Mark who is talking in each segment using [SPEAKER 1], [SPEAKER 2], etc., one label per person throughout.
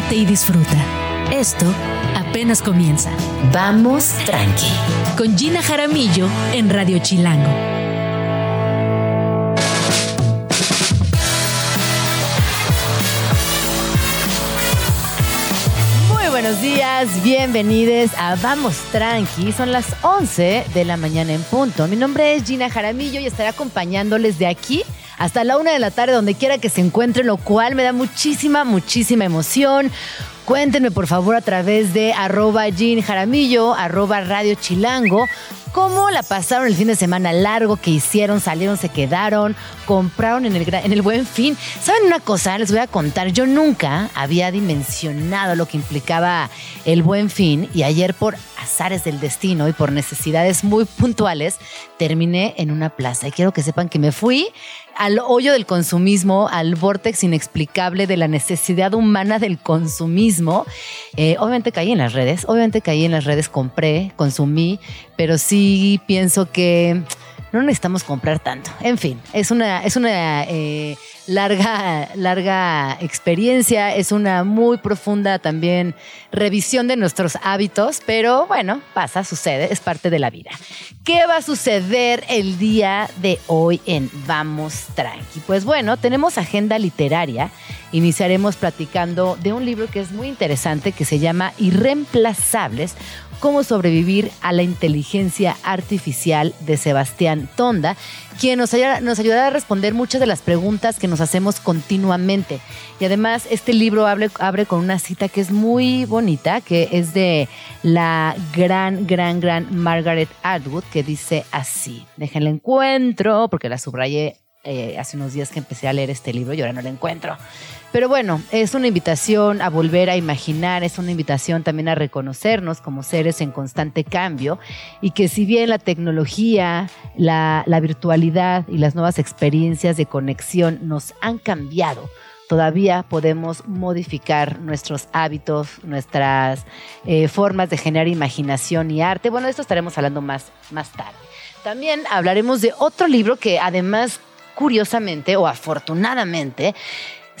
[SPEAKER 1] relájate y disfruta. Esto apenas comienza. Vamos tranqui. Con Gina Jaramillo en Radio Chilango.
[SPEAKER 2] Muy buenos días, bienvenidos a Vamos Tranqui. Son las 11 de la mañana en punto. Mi nombre es Gina Jaramillo y estaré acompañándoles de aquí hasta la una de la tarde, donde quiera que se encuentren, lo cual me da muchísima, muchísima emoción. Cuéntenme por favor a través de arroba Jean Jaramillo, arroba Radio Chilango, cómo la pasaron el fin de semana largo que hicieron, salieron, se quedaron, compraron en el, en el buen fin. ¿Saben una cosa? Les voy a contar, yo nunca había dimensionado lo que implicaba el buen fin y ayer por azares del destino y por necesidades muy puntuales terminé en una plaza. Y quiero que sepan que me fui al hoyo del consumismo, al vortex inexplicable de la necesidad humana del consumismo. Eh, obviamente caí en las redes, obviamente caí en las redes, compré, consumí, pero sí pienso que no necesitamos comprar tanto. En fin, es una, es una eh, larga, larga experiencia, es una muy profunda también revisión de nuestros hábitos, pero bueno, pasa, sucede, es parte de la vida. ¿Qué va a suceder el día de hoy en Vamos Tranqui? Pues bueno, tenemos agenda literaria. Iniciaremos platicando de un libro que es muy interesante que se llama Irreemplazables, cómo sobrevivir a la inteligencia artificial de Sebastián Tonda, quien nos, ayudará a responder muchas de las preguntas que nos hacemos continuamente. Y además este libro abre, abre con una cita que es muy bonita, que es de la gran, gran, gran Margaret Atwood, que dice así, déjenle encuentro, porque la subrayé eh, hace unos días que empecé a leer este libro y ahora no la encuentro. Pero bueno, es una invitación a volver a imaginar, es una invitación también a reconocernos como seres en constante cambio y que si bien la tecnología, la, virtualidad y las nuevas experiencias de conexión nos han cambiado, todavía podemos modificar nuestros hábitos, nuestras eh, formas de generar imaginación y arte. Bueno, de esto estaremos hablando más, más tarde. También hablaremos de otro libro que además, curiosamente o afortunadamente,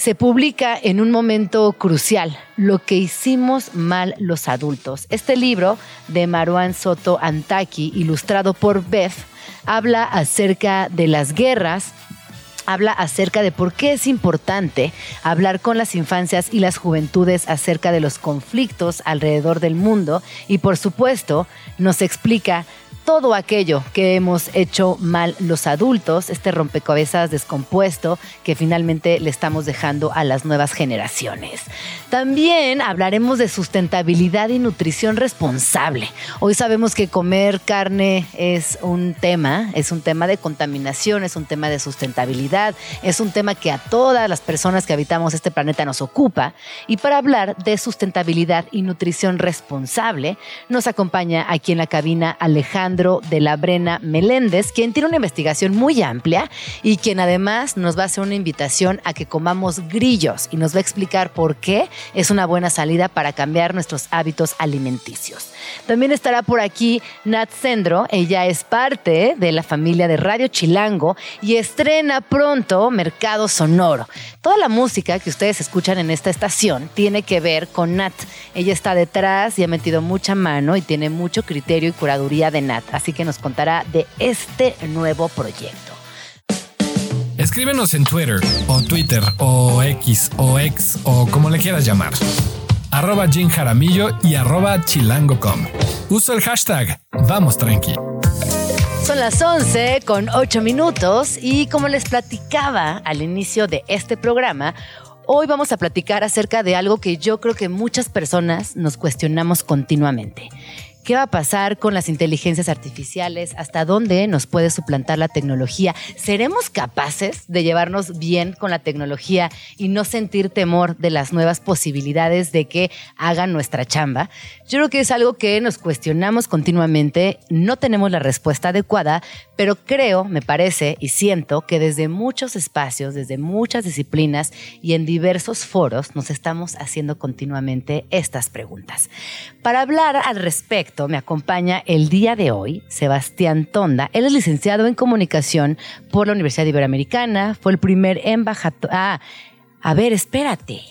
[SPEAKER 2] se publica en un momento crucial, Lo que hicimos mal los adultos. Este libro de Maruán Soto Antaki, ilustrado por Beth, habla acerca de las guerras, habla acerca de por qué es importante hablar con las infancias y las juventudes acerca de los conflictos alrededor del mundo y por supuesto nos explica todo aquello que hemos hecho mal los adultos, este rompecabezas descompuesto que finalmente le estamos dejando a las nuevas generaciones. También hablaremos de sustentabilidad y nutrición responsable. Hoy sabemos que comer carne es un tema, es un tema de contaminación, es un tema de sustentabilidad, es un tema que a todas las personas que habitamos este planeta nos ocupa. Y para hablar de sustentabilidad y nutrición responsable, nos acompaña aquí en la cabina Alejandro de la Brena Meléndez, quien tiene una investigación muy amplia y quien además nos va a hacer una invitación a que comamos grillos y nos va a explicar por qué es una buena salida para cambiar nuestros hábitos alimenticios. También estará por aquí Nat Sendro, ella es parte de la familia de Radio Chilango y estrena pronto Mercado Sonoro. Toda la música que ustedes escuchan en esta estación tiene que ver con Nat. Ella está detrás y ha metido mucha mano y tiene mucho criterio y curaduría de Nat así que nos contará de este nuevo proyecto.
[SPEAKER 3] Escríbenos en Twitter o Twitter o X o X o como le quieras llamar. Arroba Jim Jaramillo y arroba chilango.com. Uso el hashtag Vamos Tranqui.
[SPEAKER 2] Son las 11 con 8 minutos y como les platicaba al inicio de este programa, hoy vamos a platicar acerca de algo que yo creo que muchas personas nos cuestionamos continuamente. ¿Qué va a pasar con las inteligencias artificiales? ¿Hasta dónde nos puede suplantar la tecnología? ¿Seremos capaces de llevarnos bien con la tecnología y no sentir temor de las nuevas posibilidades de que hagan nuestra chamba? Yo creo que es algo que nos cuestionamos continuamente, no tenemos la respuesta adecuada, pero creo, me parece y siento que desde muchos espacios, desde muchas disciplinas y en diversos foros nos estamos haciendo continuamente estas preguntas. Para hablar al respecto, me acompaña el día de hoy Sebastián Tonda. Él es licenciado en comunicación por la Universidad Iberoamericana, fue el primer embajador... Ah, a ver, espérate.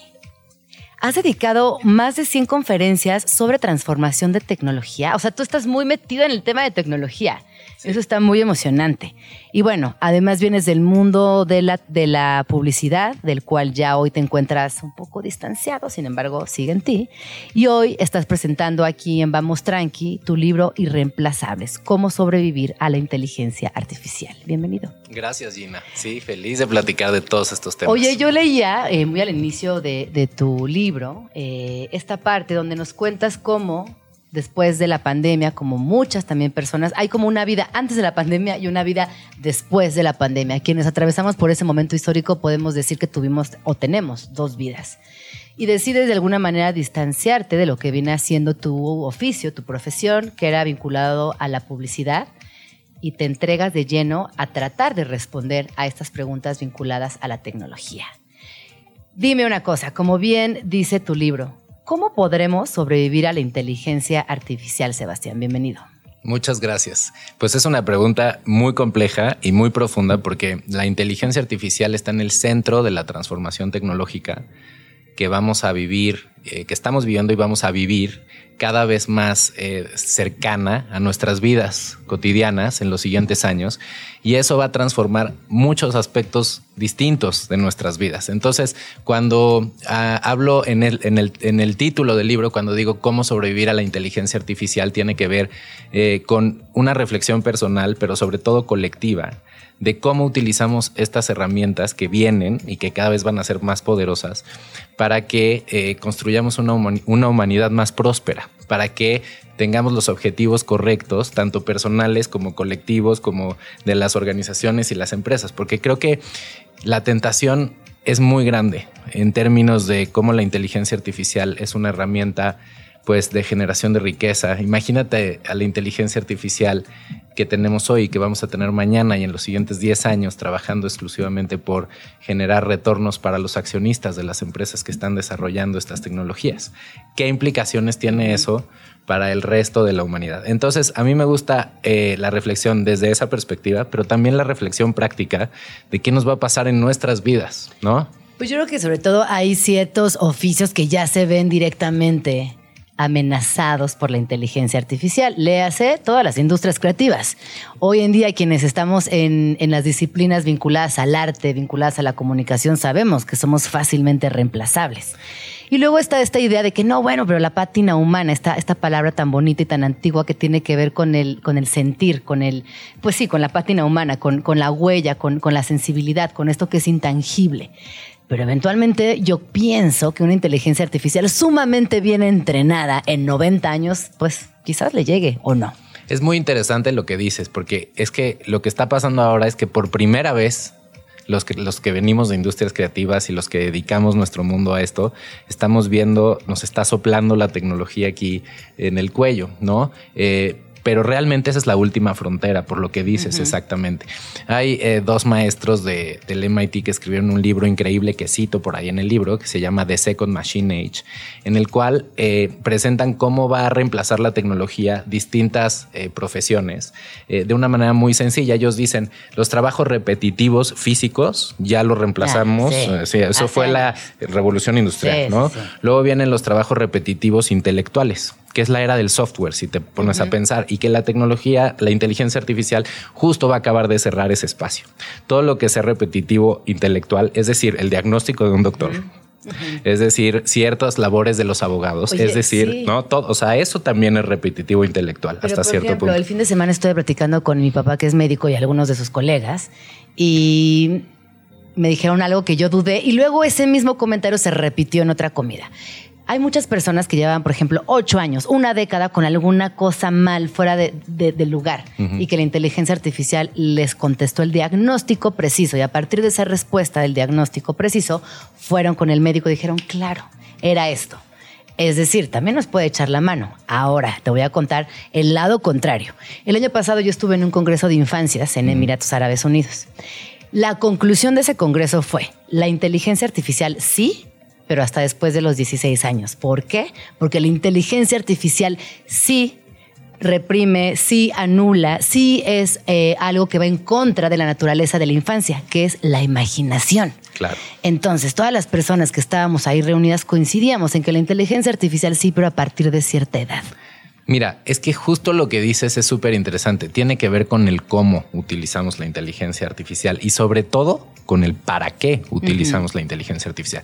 [SPEAKER 2] has dedicado más de 100 conferencias sobre transformación de tecnología. O sea, tú estás muy metido en el tema de tecnología. Eso está muy emocionante. Y bueno, además vienes del mundo de la, de la publicidad, del cual ya hoy te encuentras un poco distanciado, sin embargo, sigue en ti. Y hoy estás presentando aquí en Vamos Tranqui tu libro Irreemplazables, cómo sobrevivir a la inteligencia artificial. Bienvenido.
[SPEAKER 4] Gracias, Gina. Sí, feliz de platicar de todos estos temas.
[SPEAKER 2] Oye, yo leía eh, muy al inicio de, tu libro eh, esta parte donde nos cuentas cómo después de la pandemia, como muchas también personas, hay como una vida antes de la pandemia y una vida después de la pandemia. Quienes atravesamos por ese momento histórico podemos decir que tuvimos o tenemos dos vidas. Y decides de alguna manera distanciarte de lo que viene haciendo tu oficio, tu profesión, que era vinculado a la publicidad, y te entregas de lleno a tratar de responder a estas preguntas vinculadas a la tecnología. Dime una cosa, como bien dice tu libro, ¿Cómo podremos sobrevivir a la inteligencia artificial, Sebastián? Bienvenido.
[SPEAKER 4] Muchas gracias. Pues es una pregunta muy compleja y muy profunda porque la inteligencia artificial está en el centro de la transformación tecnológica que vamos a vivir, eh, que estamos viviendo y vamos a vivir cada vez más eh, cercana a nuestras vidas cotidianas en los siguientes años y eso va a transformar muchos aspectos distintos de nuestras vidas. Entonces, cuando ah, hablo en el, en, el, en el, título del libro, cuando digo cómo sobrevivir a la inteligencia artificial, tiene que ver eh, con una reflexión personal, pero sobre todo colectiva de cómo utilizamos estas herramientas que vienen y que cada vez van a ser más poderosas para que eh, construyamos una, una humanidad más próspera, para que tengamos los objetivos correctos, tanto personales como colectivos, como de las organizaciones y las empresas, porque creo que la tentación es muy grande en términos de cómo la inteligencia artificial es una herramienta pues de generación de riqueza. Imagínate a la inteligencia artificial que tenemos hoy y que vamos a tener mañana y en los siguientes 10 años trabajando exclusivamente por generar retornos para los accionistas de las empresas que están desarrollando estas tecnologías. ¿Qué implicaciones tiene eso para el resto de la humanidad? Entonces, a mí me gusta eh, la reflexión desde esa perspectiva, pero también la reflexión práctica de qué nos va a pasar en nuestras vidas, ¿no?
[SPEAKER 2] Pues yo creo que sobre todo hay ciertos oficios que ya se ven directamente amenazados por la inteligencia artificial. Léase todas las industrias creativas. Hoy en día quienes estamos en, las disciplinas vinculadas al arte, vinculadas a la comunicación, sabemos que somos fácilmente reemplazables. Y luego está esta idea de que no, bueno, pero la pátina humana, esta, esta palabra tan bonita y tan antigua que tiene que ver con el, con el sentir, con el, pues sí, con la pátina humana, con, con la huella, con, con la sensibilidad, con esto que es intangible. Pero eventualmente yo pienso que una inteligencia artificial sumamente bien entrenada en 90 años, pues quizás le llegue o no.
[SPEAKER 4] Es muy interesante lo que dices, porque es que lo que está pasando ahora es que por primera vez los que, los que venimos de industrias creativas y los que dedicamos nuestro mundo a esto, estamos viendo, nos está soplando la tecnología aquí en el cuello, ¿no? Eh, pero realmente esa es la última frontera, por lo que dices exactamente. Hay eh, dos maestros de, del MIT que escribieron un libro increíble que cito por ahí en el libro, que se llama The Second Machine Age, en el cual eh, presentan cómo va a reemplazar la tecnología distintas eh, profesiones de una manera muy sencilla. Ellos dicen, los trabajos repetitivos físicos ya los reemplazamos. sí. eso fue la revolución industrial, ¿no? Luego vienen los trabajos repetitivos intelectuales que es la era del software, si te pones a pensar, y que la tecnología, la inteligencia artificial, justo va a acabar de cerrar ese espacio. Todo lo que sea repetitivo intelectual, es decir, el diagnóstico de un doctor. Es decir, ciertas labores de los abogados. es decir, no todo. O sea, eso también es repetitivo intelectual hasta cierto ejemplo, punto.
[SPEAKER 2] El fin de semana estoy platicando con mi papá, que es médico, y algunos de sus colegas, y me dijeron algo que yo dudé, y luego ese mismo comentario se repitió en otra comida. Hay muchas personas que llevan, por ejemplo, ocho años, una década con alguna cosa mal fuera de, del lugar y que la inteligencia artificial les contestó el diagnóstico preciso y a partir de esa respuesta del diagnóstico preciso fueron con el médico y dijeron, claro, era esto. Es decir, también nos puede echar la mano. Ahora te voy a contar el lado contrario. El año pasado yo estuve en un congreso de infancias en Emiratos Árabes Unidos. La conclusión de ese congreso fue, la inteligencia artificial sí pero hasta después de los 16 años. ¿Por qué? Porque la inteligencia artificial sí reprime, sí anula, sí es eh, algo que va en contra de la naturaleza de la infancia, que es la imaginación.
[SPEAKER 4] Claro.
[SPEAKER 2] Entonces, todas las personas que estábamos ahí reunidas coincidíamos en que la inteligencia artificial sí, pero a partir de cierta edad.
[SPEAKER 4] Mira, es que justo lo que dices es súper interesante. Tiene que ver con el cómo utilizamos la inteligencia artificial y sobre todo con el para qué utilizamos la inteligencia artificial.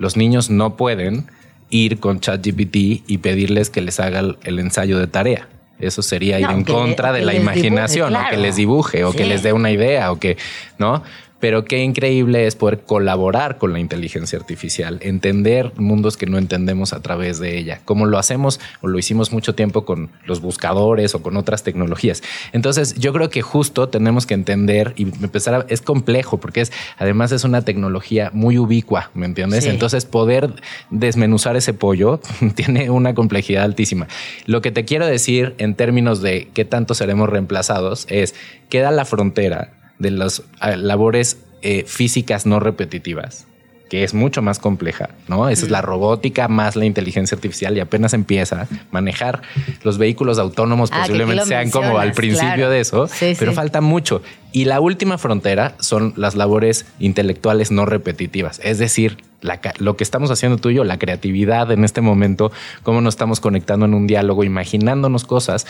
[SPEAKER 4] Los niños no pueden ir con ChatGPT y pedirles que les haga el ensayo de tarea. Eso sería ir en contra de la imaginación, o que les dibuje, o que les dé una idea, o que, ¿no? Pero qué increíble es poder colaborar con la inteligencia artificial, entender mundos que no entendemos a través de ella, como lo hacemos o lo hicimos mucho tiempo con los buscadores o con otras tecnologías. Entonces, yo creo que justo tenemos que entender y empezar a, es complejo porque es además es una tecnología muy ubicua, ¿me entiendes? Entonces, poder desmenuzar ese pollo tiene una complejidad altísima. Lo que te quiero decir en términos de qué tanto seremos reemplazados es queda la frontera de las labores eh, físicas no repetitivas, que es mucho más compleja, ¿no? Esa es la robótica más la inteligencia artificial y apenas empieza a manejar los vehículos autónomos
[SPEAKER 2] Ah,
[SPEAKER 4] posiblemente sean como al principio
[SPEAKER 2] claro.
[SPEAKER 4] de eso,
[SPEAKER 2] Sí,
[SPEAKER 4] pero
[SPEAKER 2] sí.
[SPEAKER 4] falta mucho. Y la última frontera son las labores intelectuales no repetitivas, es decir, la lo que estamos haciendo tú y yo, la creatividad en este momento, cómo nos estamos conectando en un diálogo, imaginándonos cosas.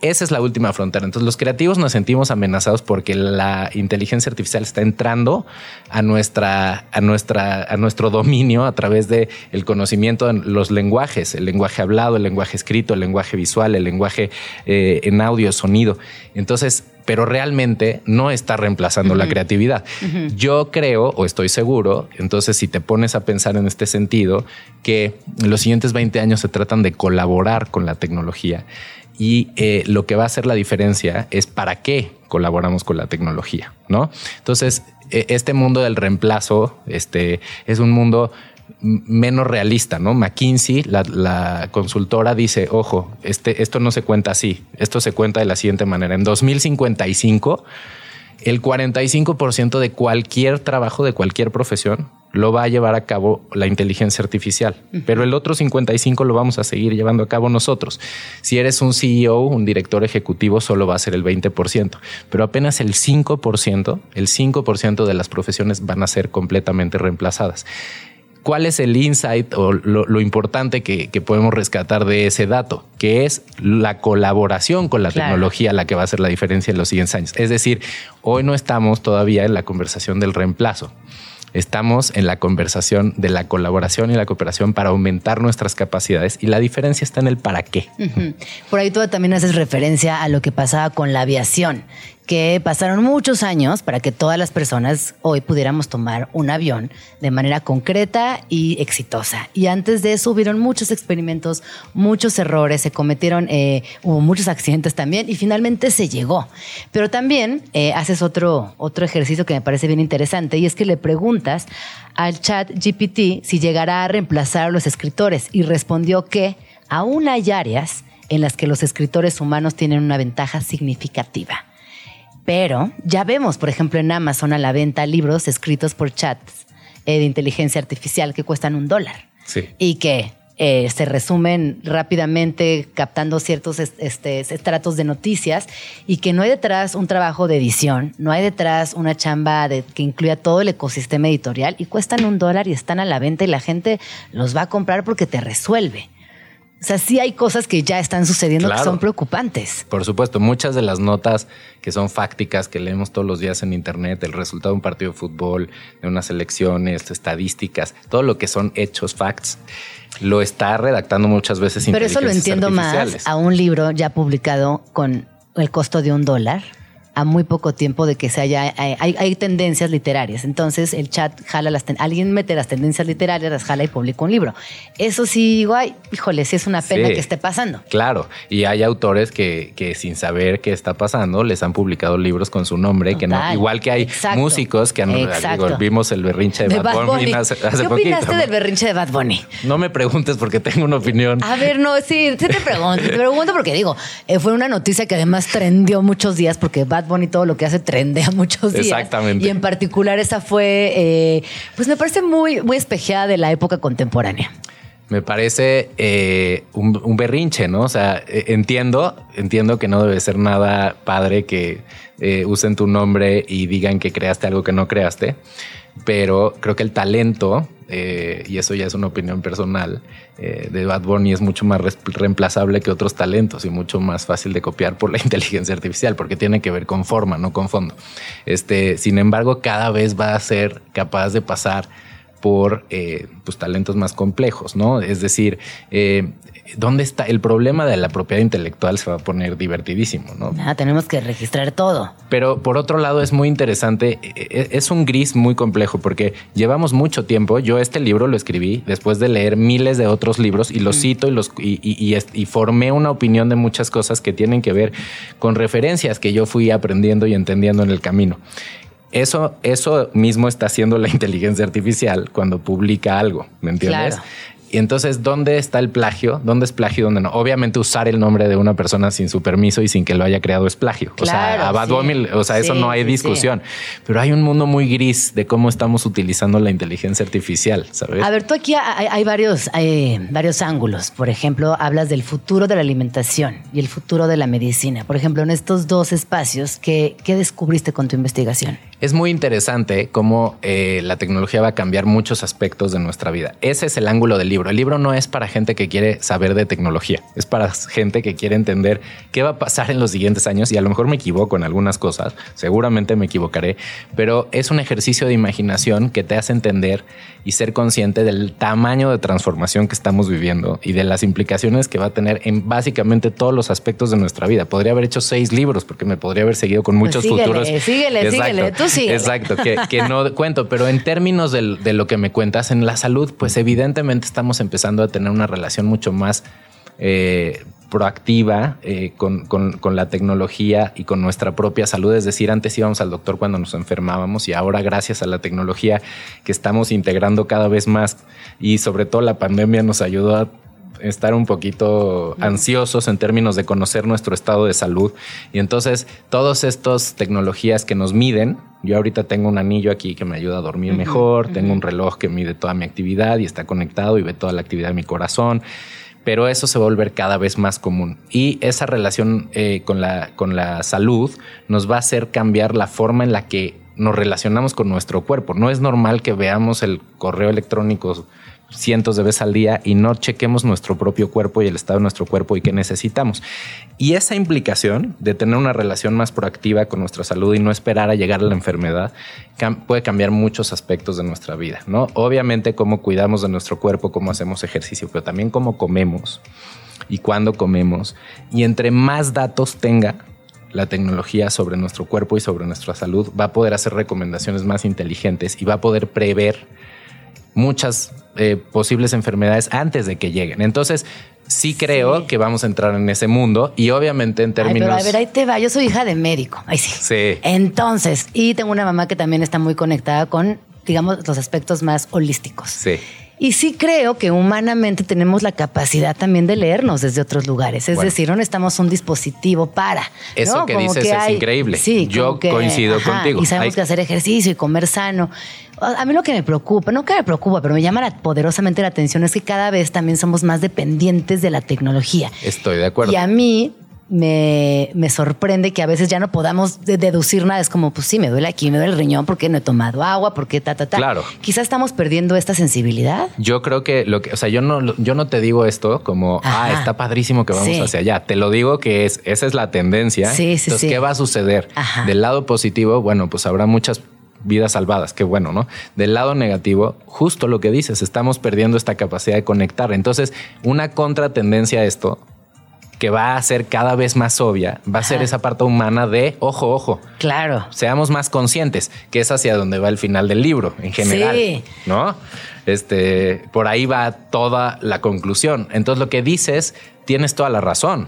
[SPEAKER 4] Esa es la última frontera. Entonces los creativos nos sentimos amenazados porque la inteligencia artificial está entrando a nuestra, a nuestra, a nuestro dominio a través de el conocimiento de los lenguajes, el lenguaje hablado, el lenguaje escrito, el lenguaje visual, el lenguaje eh, en audio, sonido. Entonces, pero realmente no está reemplazando la creatividad. Yo creo o estoy seguro, entonces si te pones a pensar en este sentido, que en los siguientes 20 años se tratan de colaborar con la tecnología y eh, lo que va a hacer la diferencia es para qué colaboramos con la tecnología, ¿no? Entonces, eh, este mundo del reemplazo este, es un mundo menos realista, ¿no? McKinsey, la, la consultora, dice, ojo, este, esto no se cuenta así, esto se cuenta de la siguiente manera. En 2055, el 45% de cualquier trabajo, de cualquier profesión, lo va a llevar a cabo la inteligencia artificial, pero el otro 55 lo vamos a seguir llevando a cabo nosotros. Si eres un CEO, un director ejecutivo, solo va a ser el 20%, pero apenas el 5%, el 5% de las profesiones van a ser completamente reemplazadas. ¿Cuál es el insight o lo, lo importante que, que podemos rescatar de ese dato? Que es la colaboración con la
[SPEAKER 2] Claro.
[SPEAKER 4] tecnología la que va a hacer la diferencia en los siguientes años. Es decir, hoy no estamos todavía en la conversación del reemplazo. Estamos en la conversación de la colaboración y la cooperación para aumentar nuestras capacidades y la diferencia está en el para qué.
[SPEAKER 2] Por ahí tú también haces referencia a lo que pasaba con la aviación, que pasaron muchos años para que todas las personas hoy pudiéramos tomar un avión de manera concreta y exitosa. Y antes de eso hubieron muchos experimentos, muchos errores, se cometieron, eh, hubo muchos accidentes también y finalmente se llegó. Pero también eh, haces otro, otro ejercicio que me parece bien interesante y es que le preguntas al chat GPT si llegará a reemplazar a los escritores y respondió que aún hay áreas en las que los escritores humanos tienen una ventaja significativa. Pero ya vemos, por ejemplo, en Amazon a la venta libros escritos por chats eh, de inteligencia artificial que cuestan un dólar
[SPEAKER 4] Sí.
[SPEAKER 2] y que eh, se resumen rápidamente captando ciertos est- este, estratos de noticias y que no hay detrás un trabajo de edición, no hay detrás una chamba de, que incluya todo el ecosistema editorial y cuestan un dólar y están a la venta y la gente los va a comprar porque te resuelve. O sea, sí hay cosas que ya están sucediendo que son preocupantes.
[SPEAKER 4] Por supuesto, muchas de las notas que son fácticas que leemos todos los días en internet, el resultado de un partido de fútbol, de unas elecciones, estadísticas, todo lo que son hechos, facts, lo está redactando muchas veces
[SPEAKER 2] Pero eso lo entiendo más a un libro ya publicado con el costo de un dólar a muy poco tiempo de que se haya hay, tendencias literarias entonces el chat jala las ten- alguien mete las tendencias literarias las jala y publica un libro eso sí digo ay híjole sí es una pena
[SPEAKER 4] Sí.
[SPEAKER 2] que esté pasando
[SPEAKER 4] Claro, y hay autores que, que sin saber qué está pasando les han publicado libros con su nombre, que no, igual que hay
[SPEAKER 2] Exacto.
[SPEAKER 4] músicos que han digo, vimos el berrinche de,
[SPEAKER 2] de
[SPEAKER 4] Bad,
[SPEAKER 2] Bad
[SPEAKER 4] Bunny
[SPEAKER 2] Bunny
[SPEAKER 4] hace, hace
[SPEAKER 2] ¿qué opinaste del berrinche de Bad Bunny?
[SPEAKER 4] No me preguntes porque tengo una opinión.
[SPEAKER 2] A ver, no, sí, sí te pregunto, te pregunto porque digo, eh, fue una noticia que además trendió muchos días porque Bad Bunny todo lo que hace trendea muchos días.
[SPEAKER 4] Exactamente.
[SPEAKER 2] Y en particular esa fue, eh, pues me parece muy, muy espejeada de la época contemporánea.
[SPEAKER 4] me parece eh, un, berrinche, ¿no? O sea, e, entiendo, entiendo que no debe ser nada padre que eh, usen tu nombre y digan que creaste algo que no creaste, pero creo que el talento, eh, y eso ya es una opinión personal, de Bad Bunny es mucho más reemplazable que otros talentos y mucho más fácil de copiar por la inteligencia artificial, porque tiene que ver con forma, no con fondo. Este, sin embargo, cada vez va a ser capaz de pasar por eh, pues, talentos más complejos, ¿no? Es decir, eh, ¿dónde está el problema de la propiedad intelectual? Se va a poner divertidísimo, ¿no?
[SPEAKER 2] Ah, tenemos que registrar todo.
[SPEAKER 4] Pero por otro lado es muy interesante, e, e, es un gris muy complejo porque llevamos mucho tiempo, yo este libro lo escribí después de leer miles de otros libros y los cito y, los, y, y formé una opinión de muchas cosas que tienen que ver con referencias que yo fui aprendiendo y entendiendo en el camino. Eso, eso mismo está haciendo la inteligencia artificial cuando publica algo, ¿me entiendes? Y entonces, ¿dónde está el plagio? ¿Dónde es plagio? ¿Dónde no? Obviamente usar el nombre de una persona sin su permiso y sin que lo haya creado es plagio. o sea, a Bad o sea, eso no hay discusión. Pero hay un mundo muy gris de cómo estamos utilizando la inteligencia artificial, ¿sabes?
[SPEAKER 2] A ver, tú aquí hay, varios, hay varios ángulos. Por ejemplo, hablas del futuro de la alimentación y el futuro de la medicina. Por ejemplo, en estos dos espacios, ¿qué, qué descubriste con tu investigación?
[SPEAKER 4] Es muy interesante cómo eh, la tecnología va a cambiar muchos aspectos de nuestra vida. Ese es el ángulo del libro. El libro no es para gente que quiere saber de tecnología, es para gente que quiere entender qué va a pasar en los siguientes años y a lo mejor me equivoco en algunas cosas, seguramente me equivocaré, pero es un ejercicio de imaginación que te hace entender y ser consciente del tamaño de transformación que estamos viviendo y de las implicaciones que va a tener en básicamente todos los aspectos de nuestra vida. Podría haber hecho seis libros porque me podría haber seguido con muchos
[SPEAKER 2] pues
[SPEAKER 4] futuros.
[SPEAKER 2] Síguele, síguele, tú síguele.
[SPEAKER 4] Exacto, que, no cuento, pero en términos de, de lo que me cuentas en la salud, pues evidentemente estamos empezando a tener una relación mucho más eh, proactiva eh, con, la tecnología y con nuestra propia salud. Es decir, antes íbamos al doctor cuando nos enfermábamos y ahora gracias a la tecnología que estamos integrando cada vez más y sobre todo la pandemia nos ayudó a estar un poquito ansiosos en términos de conocer nuestro estado de salud. Y entonces, todas estas tecnologías que nos miden, yo ahorita tengo un anillo aquí que me ayuda a dormir mejor, tengo un reloj que mide toda mi actividad y está conectado y ve toda la actividad de mi corazón pero eso se va a volver cada vez más común. Y esa relación eh, con, la, con la salud nos va a hacer cambiar la forma en la que nos relacionamos con nuestro cuerpo. No es normal que veamos el correo electrónico cientos de veces al día y no chequemos nuestro propio cuerpo y el estado de nuestro cuerpo y qué necesitamos. Y esa implicación de tener una relación más proactiva con nuestra salud y no esperar a llegar a la enfermedad puede cambiar muchos aspectos de nuestra vida, ¿no? Obviamente cómo cuidamos de nuestro cuerpo, cómo hacemos ejercicio, pero también cómo comemos y cuándo comemos. Y entre más datos tenga, la tecnología sobre nuestro cuerpo y sobre nuestra salud va a poder hacer recomendaciones más inteligentes y va a poder prever muchas eh, posibles enfermedades antes de que lleguen. Entonces, sí creo que vamos a entrar en ese mundo y obviamente en términos...
[SPEAKER 2] pero a ver, ahí te va. Yo soy hija de médico. Ahí sí.
[SPEAKER 4] Sí.
[SPEAKER 2] Entonces, y tengo una mamá que también está muy conectada con, digamos, los aspectos más holísticos.
[SPEAKER 4] Sí.
[SPEAKER 2] Y sí creo que humanamente tenemos la capacidad también de leernos desde otros lugares. Es decir, no necesitamos un dispositivo para.
[SPEAKER 4] Eso que dices es increíble. Sí, yo coincido contigo.
[SPEAKER 2] Y sabemos que hacer ejercicio y comer sano. A mí lo que me preocupa, no que me preocupa, pero me llama poderosamente la atención es que cada vez también somos más dependientes de la tecnología.
[SPEAKER 4] Estoy de acuerdo.
[SPEAKER 2] Y a mí me, sorprende que a veces ya no podamos deducir nada. Es como, pues sí, me duele aquí, me duele el riñón porque no he tomado agua, porque ta, ta, ta.
[SPEAKER 4] Claro.
[SPEAKER 2] Quizás estamos perdiendo esta sensibilidad.
[SPEAKER 4] Yo creo que lo que, o sea, yo no, yo no te digo esto como, ah, está padrísimo que vamos hacia allá. Te lo digo que es, esa es la tendencia.
[SPEAKER 2] Sí, sí,
[SPEAKER 4] Entonces, ¿qué va a suceder? Del lado positivo, bueno, pues habrá muchas vidas salvadas, qué bueno, ¿no? Del lado negativo, justo lo que dices, estamos perdiendo esta capacidad de conectar. Entonces, una contratendencia a esto que va a ser cada vez más obvia, va a ser esa parte humana de ojo, ojo.
[SPEAKER 2] Claro.
[SPEAKER 4] Seamos más conscientes, que es hacia donde va el final del libro en general. Sí. ¿No? Este, por ahí va toda la conclusión. Entonces, lo que dices, tienes toda la razón.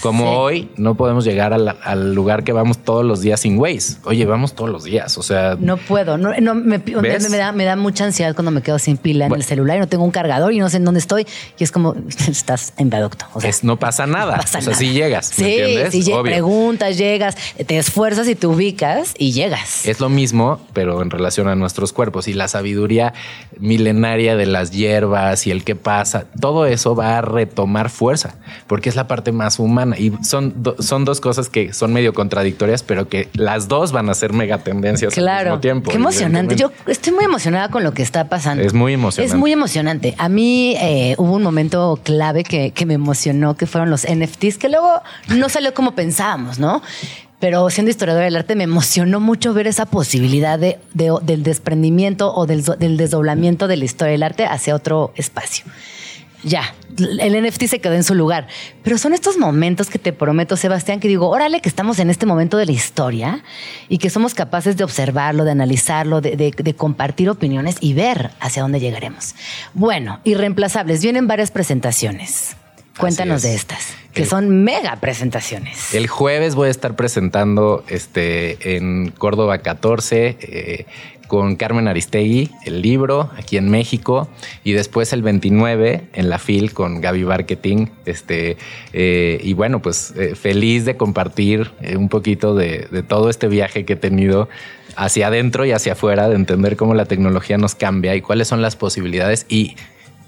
[SPEAKER 4] Como
[SPEAKER 2] Sí.
[SPEAKER 4] hoy no podemos llegar al, al lugar que vamos todos los días sin Waze. Oye, vamos todos los días. O sea,
[SPEAKER 2] No puedo, no, no, me, me- da, me da mucha ansiedad cuando me quedo sin pila en
[SPEAKER 4] Bueno.
[SPEAKER 2] el celular y no tengo un cargador y no sé en dónde estoy. Y es como, estás en viaducto. O sea,
[SPEAKER 4] es- no pasa nada.
[SPEAKER 2] no pasa
[SPEAKER 4] o sea,
[SPEAKER 2] nada.
[SPEAKER 4] sí llegas. ¿me
[SPEAKER 2] Sí,
[SPEAKER 4] entiendes?
[SPEAKER 2] sí, preguntas, llegas, te esfuerzas y te ubicas y llegas.
[SPEAKER 4] Es lo mismo, pero en relación a nuestros cuerpos y la sabiduría milenaria de las hierbas y el qué pasa, todo eso va a retomar fuerza, porque es la parte más humana y son, do- son dos cosas que son medio contradictorias, pero que las dos van a ser mega tendencias al mismo tiempo.
[SPEAKER 2] qué emocionante. Yo estoy muy emocionada con lo que está pasando.
[SPEAKER 4] Es muy emocionante.
[SPEAKER 2] Es muy emocionante. A mí eh, hubo un momento clave que, que me emocionó, que fueron los NFTs, que luego no salió como pensábamos, ¿no? Pero siendo historiadora del arte me emocionó mucho ver esa posibilidad de, de- del desprendimiento o del, del desdoblamiento de la historia del arte hacia otro espacio. Ya, el NFT se quedó en su lugar. Pero son estos momentos que te prometo, Sebastián, que digo, órale, que estamos en este momento de la historia y que somos capaces de observarlo, de analizarlo, de, de- de compartir opiniones y ver hacia dónde llegaremos. Bueno, irreemplazables, vienen varias presentaciones. Cuéntanos
[SPEAKER 4] es.
[SPEAKER 2] de estas, que
[SPEAKER 4] El-
[SPEAKER 2] son mega presentaciones.
[SPEAKER 4] El jueves voy a estar presentando este, en Córdoba 14 eh, con Carmen Aristegui el libro aquí en México y después el 29 en la FIL con Gaby Marketing. Este, eh, y bueno, pues eh, feliz de compartir eh, un poquito de, de todo este viaje que he tenido hacia adentro y hacia afuera, de entender cómo la tecnología nos cambia y cuáles son las posibilidades y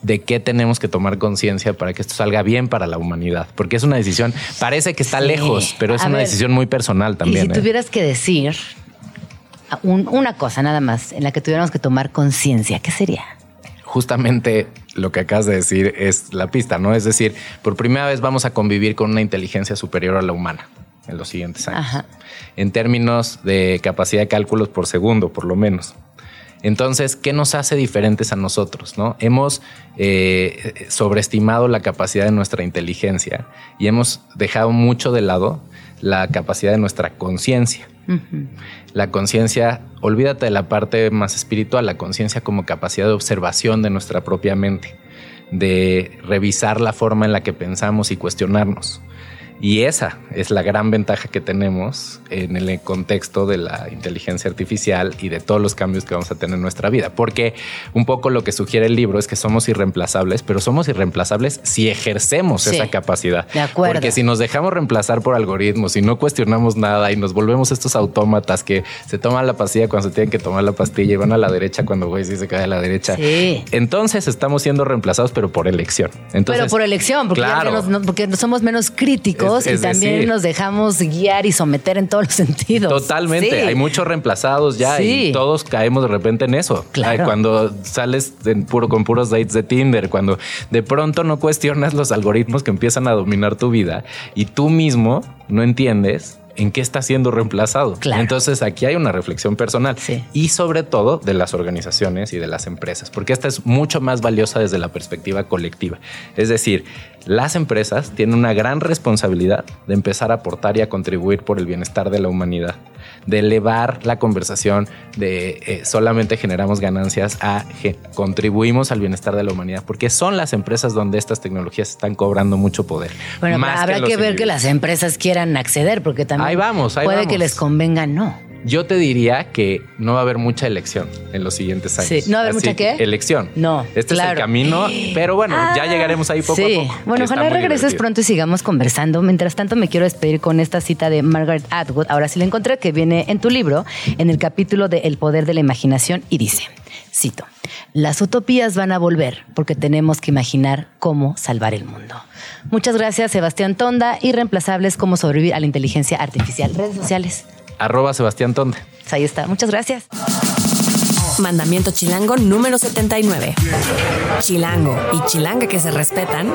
[SPEAKER 4] de qué tenemos que tomar conciencia para que esto salga bien para la humanidad. Porque es una decisión, parece que está
[SPEAKER 2] Sí.
[SPEAKER 4] lejos, pero es
[SPEAKER 2] A
[SPEAKER 4] una
[SPEAKER 2] ver,
[SPEAKER 4] decisión muy personal también.
[SPEAKER 2] y si
[SPEAKER 4] ¿eh?
[SPEAKER 2] tuvieras que decir un- una cosa nada más en la que tuviéramos que tomar conciencia, ¿qué sería?
[SPEAKER 4] Justamente lo que acabas de decir es la pista, ¿no? Es decir, por primera vez vamos a convivir con una inteligencia superior a la humana en los siguientes años.
[SPEAKER 2] Ajá.
[SPEAKER 4] En términos de capacidad de cálculos por segundo, por lo menos. Entonces, ¿qué nos hace diferentes a nosotros? ¿no? Hemos eh, sobreestimado la capacidad de nuestra inteligencia y hemos dejado mucho de lado la capacidad de nuestra conciencia. La conciencia, olvídate de la parte más espiritual, la conciencia como capacidad de observación de nuestra propia mente, de revisar la forma en la que pensamos y cuestionarnos. Y esa es la gran ventaja que tenemos en el contexto de la inteligencia artificial y de todos los cambios que vamos a tener en nuestra vida. Porque un poco lo que sugiere el libro es que somos irreemplazables, pero somos irreemplazables si ejercemos
[SPEAKER 2] Sí,
[SPEAKER 4] esa capacidad.
[SPEAKER 2] de acuerdo.
[SPEAKER 4] Porque si nos dejamos reemplazar por algoritmos y no cuestionamos nada y nos volvemos estos autómatas que se toman la pastilla cuando se tienen que tomar la pastilla y van a la derecha cuando güey sí se cae a la derecha.
[SPEAKER 2] Sí.
[SPEAKER 4] Entonces estamos siendo reemplazados, pero por elección. Entonces,
[SPEAKER 2] Pero por elección, porque,
[SPEAKER 4] claro.
[SPEAKER 2] menos- porque somos menos críticos
[SPEAKER 4] Es- es
[SPEAKER 2] y también
[SPEAKER 4] decir-
[SPEAKER 2] nos dejamos guiar y someter en todos los sentidos.
[SPEAKER 4] Totalmente,
[SPEAKER 2] Sí.
[SPEAKER 4] hay muchos reemplazados ya
[SPEAKER 2] Sí.
[SPEAKER 4] y todos caemos de repente en eso.
[SPEAKER 2] Claro.
[SPEAKER 4] Ay, Cuando sales en puro, con puros dates de Tinder, cuando de pronto no cuestionas los algoritmos que empiezan a dominar tu vida y tú mismo no entiendes en qué está siendo reemplazado.
[SPEAKER 2] Claro.
[SPEAKER 4] Entonces aquí hay una reflexión personal
[SPEAKER 2] Sí.
[SPEAKER 4] y sobre todo de las organizaciones y de las empresas, porque esta es mucho más valiosa desde la perspectiva colectiva. Es decir, las empresas tienen una gran responsabilidad de empezar a aportar y a contribuir por el bienestar de la humanidad, de elevar la conversación de eh, solamente generamos ganancias a ge- contribuimos al bienestar de la humanidad, porque son las empresas donde estas tecnologías están cobrando mucho poder.
[SPEAKER 2] Bueno,
[SPEAKER 4] más
[SPEAKER 2] habrá que, ver que las empresas quieran acceder, porque también
[SPEAKER 4] Ahí vamos, ahí
[SPEAKER 2] puede
[SPEAKER 4] vamos.
[SPEAKER 2] que les convenga no.
[SPEAKER 4] Yo te diría que no va a haber mucha elección en los siguientes años.
[SPEAKER 2] Sí, ¿no va a haber
[SPEAKER 4] Así
[SPEAKER 2] mucha qué?
[SPEAKER 4] Elección.
[SPEAKER 2] No,
[SPEAKER 4] Este es el camino, pero bueno, ya
[SPEAKER 2] Ah,
[SPEAKER 4] llegaremos ahí poco
[SPEAKER 2] sí.
[SPEAKER 4] a poco.
[SPEAKER 2] Bueno, ojalá regreses
[SPEAKER 4] divertido.
[SPEAKER 2] pronto y sigamos conversando. Mientras tanto, me quiero despedir con esta cita de Margaret Atwood. Ahora sí la encontré, que viene en tu libro, en el capítulo de El poder de la imaginación, y dice: Cito, las utopías van a volver porque tenemos que imaginar cómo salvar el mundo. Muchas gracias, Sebastián Tonda, y reemplazables cómo sobrevivir a la inteligencia artificial. Redes sociales.
[SPEAKER 4] Arroba Sebastián Tonde.
[SPEAKER 2] Pues ahí está. Muchas gracias.
[SPEAKER 1] Mandamiento chilango número 79. Chilango y chilanga que se respetan,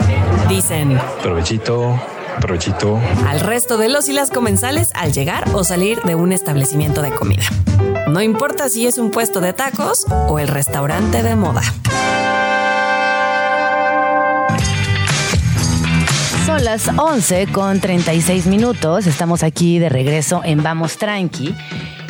[SPEAKER 1] dicen
[SPEAKER 5] Provechito, provechito.
[SPEAKER 1] al resto de los y las comensales al llegar o salir de un establecimiento de comida. No importa si es un puesto de tacos o el restaurante de moda.
[SPEAKER 2] Son las 11 con 36 minutos. Estamos aquí de regreso en Vamos Tranqui.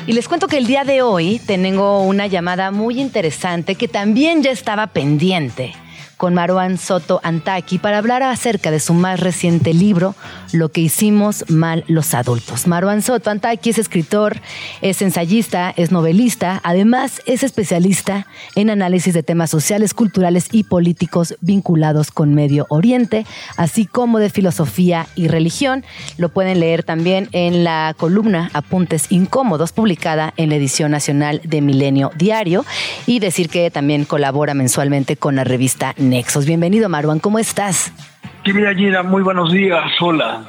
[SPEAKER 2] Y les cuento que el día de hoy tengo una llamada muy interesante que también ya estaba pendiente. Con Marwan Soto Antaki para hablar acerca de su más reciente libro, Lo que hicimos mal los adultos. Marwan Soto Antaki es escritor, es ensayista, es novelista, además es especialista en análisis de temas sociales, culturales y políticos vinculados con Medio Oriente, así como de filosofía y religión. Lo pueden leer también en la columna Apuntes Incómodos, publicada en la edición nacional de Milenio Diario, y decir que también colabora mensualmente con la revista Nexos. Bienvenido, Marwan, ¿cómo estás?
[SPEAKER 6] Querida Gina, muy buenos días. Hola.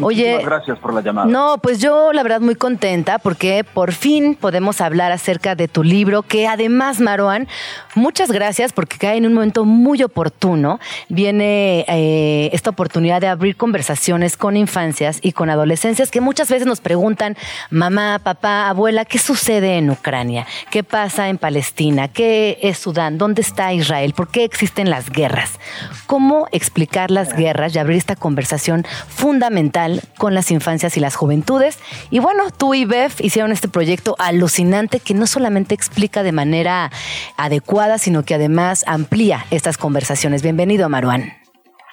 [SPEAKER 2] Oye,
[SPEAKER 6] gracias por la llamada.
[SPEAKER 2] No, pues yo la verdad muy contenta porque por fin podemos hablar acerca de tu libro, que además, Maruán, muchas gracias porque cae en un momento muy oportuno. Viene eh, esta oportunidad de abrir conversaciones con infancias y con adolescencias que muchas veces nos preguntan, mamá, papá, abuela, ¿qué sucede en Ucrania? ¿Qué pasa en Palestina? ¿Qué es Sudán? ¿Dónde está Israel? ¿Por qué existen las guerras? ¿Cómo explicar las guerras y abrir esta conversación fundamental? con las infancias y las juventudes. Y bueno, tú y Beth hicieron este proyecto alucinante que no solamente explica de manera adecuada, sino que además amplía estas conversaciones. Bienvenido, Maruán.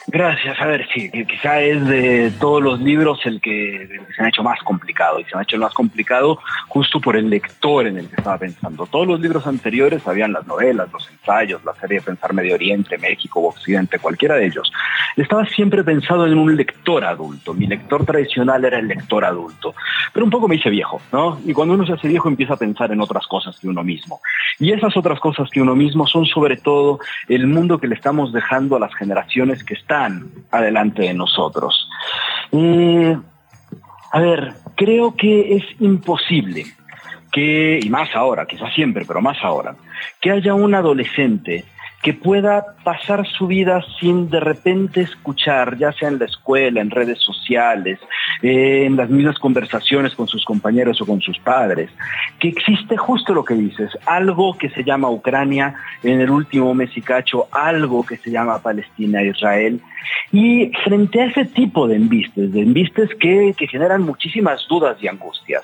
[SPEAKER 6] Gracias. A ver, sí, quizá es de todos los libros el que, se ha hecho más complicado y se ha hecho más complicado justo por el lector en el que estaba pensando. Todos los libros anteriores habían las novelas, los ensayos, la serie de Pensar Medio Oriente, México Occidente, cualquiera de ellos. Estaba siempre pensado en un lector adulto. Mi lector tradicional era el lector adulto. Pero un poco me hice viejo, ¿no? Y cuando uno se hace viejo empieza a pensar en otras cosas que uno mismo. Y esas otras cosas que uno mismo son sobre todo el mundo que le estamos dejando a las generaciones que están adelante de nosotros. a ver, creo que es imposible que, y más ahora, quizás siempre, pero más ahora, que haya un adolescente que pueda pasar su vida sin de repente escuchar, ya sea en la escuela, en redes sociales, eh, en las mismas conversaciones con sus compañeros o con sus padres, que existe justo lo que dices, algo que se llama Ucrania en el último mes y cacho, algo que se llama Palestina Israel, y frente a ese tipo de embistes, de embistes que, generan muchísimas dudas y angustias,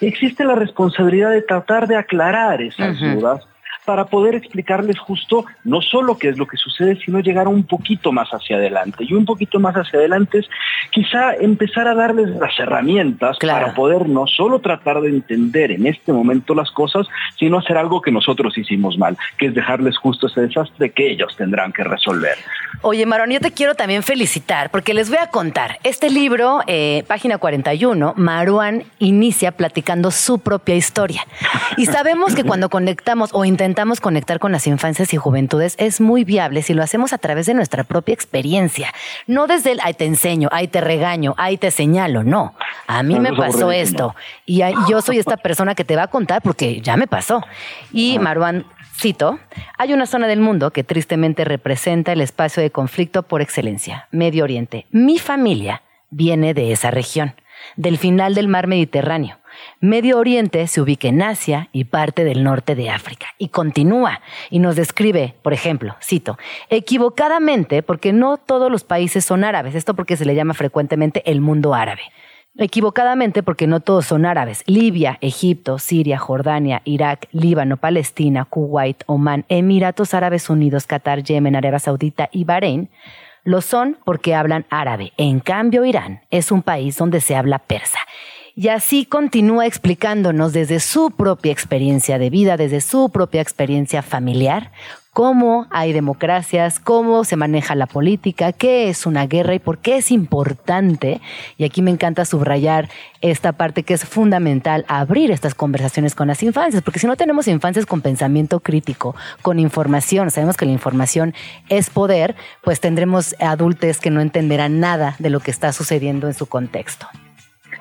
[SPEAKER 6] existe la responsabilidad de tratar de aclarar esas dudas para poder explicarles justo no solo qué es lo que sucede, sino llegar un poquito más hacia adelante. Y un poquito más hacia adelante es quizá empezar a darles las herramientas para poder no solo tratar de entender en este momento las cosas, sino hacer algo que nosotros hicimos mal, que es dejarles justo ese desastre que ellos tendrán que resolver.
[SPEAKER 2] Oye, Marón, yo te quiero también felicitar, porque les voy a contar. Este libro, eh, página 41, Maruán inicia platicando su propia historia. Y sabemos que cuando conectamos o intentamos intentamos conectar con las infancias y juventudes es muy viable si lo hacemos a través de nuestra propia experiencia. No desde el, ahí te enseño, ahí te regaño, ahí te señalo. No, a mí me pasó esto. Y yo soy esta persona que te va a contar porque ya me pasó. Y Marwan Cito, hay una zona del mundo que tristemente representa el espacio de conflicto por excelencia, Medio Oriente. Mi familia viene de esa región, del final del mar Mediterráneo. Medio Oriente se ubica en Asia y parte del norte de África. Y continúa y nos describe, por ejemplo, cito, equivocadamente, porque no todos los países son árabes, esto porque se le llama frecuentemente el mundo árabe. Equivocadamente porque no todos son árabes. Libia, Egipto, Siria, Jordania, Irak, Líbano, Palestina, Kuwait, Omán, Emiratos Árabes Unidos, Qatar, Yemen, Arabia Saudita y Bahrein lo son porque hablan árabe. En cambio, Irán es un país donde se habla persa. Y así continúa explicándonos desde su propia experiencia de vida, desde su propia experiencia familiar, cómo hay democracias, cómo se maneja la política, qué es una guerra y por qué es importante. Y aquí me encanta subrayar esta parte que es fundamental, abrir estas conversaciones con las infancias, porque si no tenemos infancias con pensamiento crítico, con información, sabemos que la información es poder, pues tendremos adultos que no entenderán nada de lo que está sucediendo en su contexto.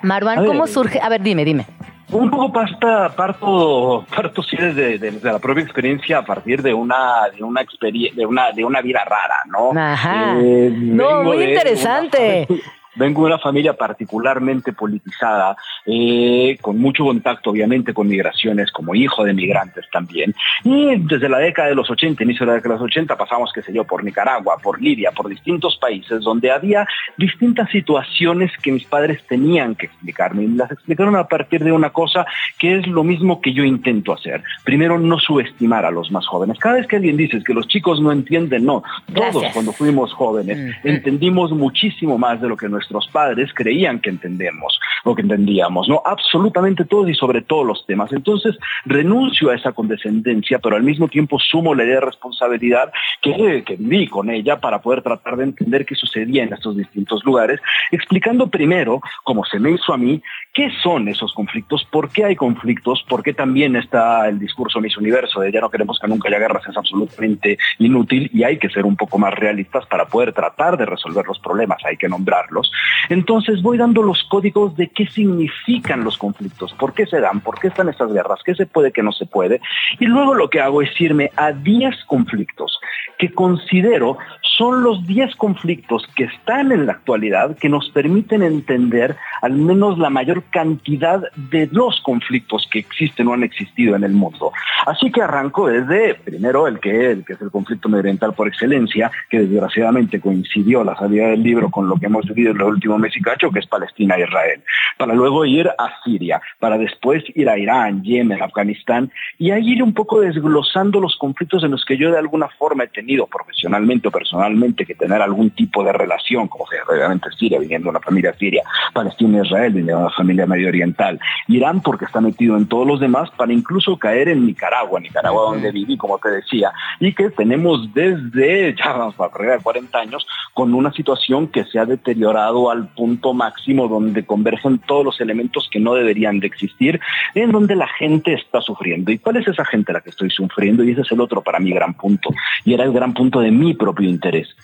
[SPEAKER 2] Marwan, ¿cómo surge? A ver, dime, dime.
[SPEAKER 6] Un poco pasta, parto, parto sí desde, la propia experiencia a partir de una, de una experiencia, de una, de una vida rara, ¿no?
[SPEAKER 2] Ajá. Eh, no, muy interesante.
[SPEAKER 6] Vengo de una familia particularmente politizada, eh, con mucho contacto obviamente con migraciones, como hijo de migrantes también. Y desde la década de los 80, inicio de la década de los 80, pasamos, qué sé yo, por Nicaragua, por Libia, por distintos países donde había distintas situaciones que mis padres tenían que explicarme. Y las explicaron a partir de una cosa que es lo mismo que yo intento hacer. Primero, no subestimar a los más jóvenes. Cada vez que alguien dice que los chicos no entienden, no. Todos cuando fuimos jóvenes mm. entendimos muchísimo más de lo que nuestros padres creían que entendemos o que entendíamos, ¿no? Absolutamente todos y sobre todos los temas. Entonces, renuncio a esa condescendencia, pero al mismo tiempo sumo la idea de responsabilidad que, que viví con ella para poder tratar de entender qué sucedía en estos distintos lugares, explicando primero, como se me hizo a mí, qué son esos conflictos, por qué hay conflictos, por qué también está el discurso Miss Universo de ya no queremos que nunca haya guerras, es absolutamente inútil y hay que ser un poco más realistas para poder tratar de resolver los problemas, hay que nombrarlos. Entonces voy dando los códigos de qué significan los conflictos, por qué se dan, por qué están estas guerras, qué se puede, qué no se puede. Y luego lo que hago es irme a 10 conflictos que considero son los 10 conflictos que están en la actualidad que nos permiten entender al menos la mayor cantidad de los conflictos que existen o han existido en el mundo. Así que arranco desde, primero, el que, es el conflicto medioambiental por excelencia, que desgraciadamente coincidió la salida del libro con lo que hemos vivido en los últimos meses y cacho, que es Palestina e Israel, para luego ir a Siria, para después ir a Irán, Yemen, Afganistán, y ahí ir un poco desglosando los conflictos en los que yo de alguna forma he tenido profesionalmente o personalmente que tener algún tipo de relación, como que obviamente Siria, viniendo de una familia siria, Palestina e Israel, viniendo de una familia medio oriental, Irán porque está metido en todos los demás, para incluso caer en Nicaragua, Nicaragua donde viví, como te decía, y que tenemos desde, ya vamos de 40 años, con una situación que se ha deteriorado al punto máximo donde convergen todos los elementos que no deberían de existir, en donde la gente está sufriendo. ¿Y cuál es esa gente la que estoy sufriendo? Y ese es el otro para mí gran punto. Y era el gran punto de mi propio interés.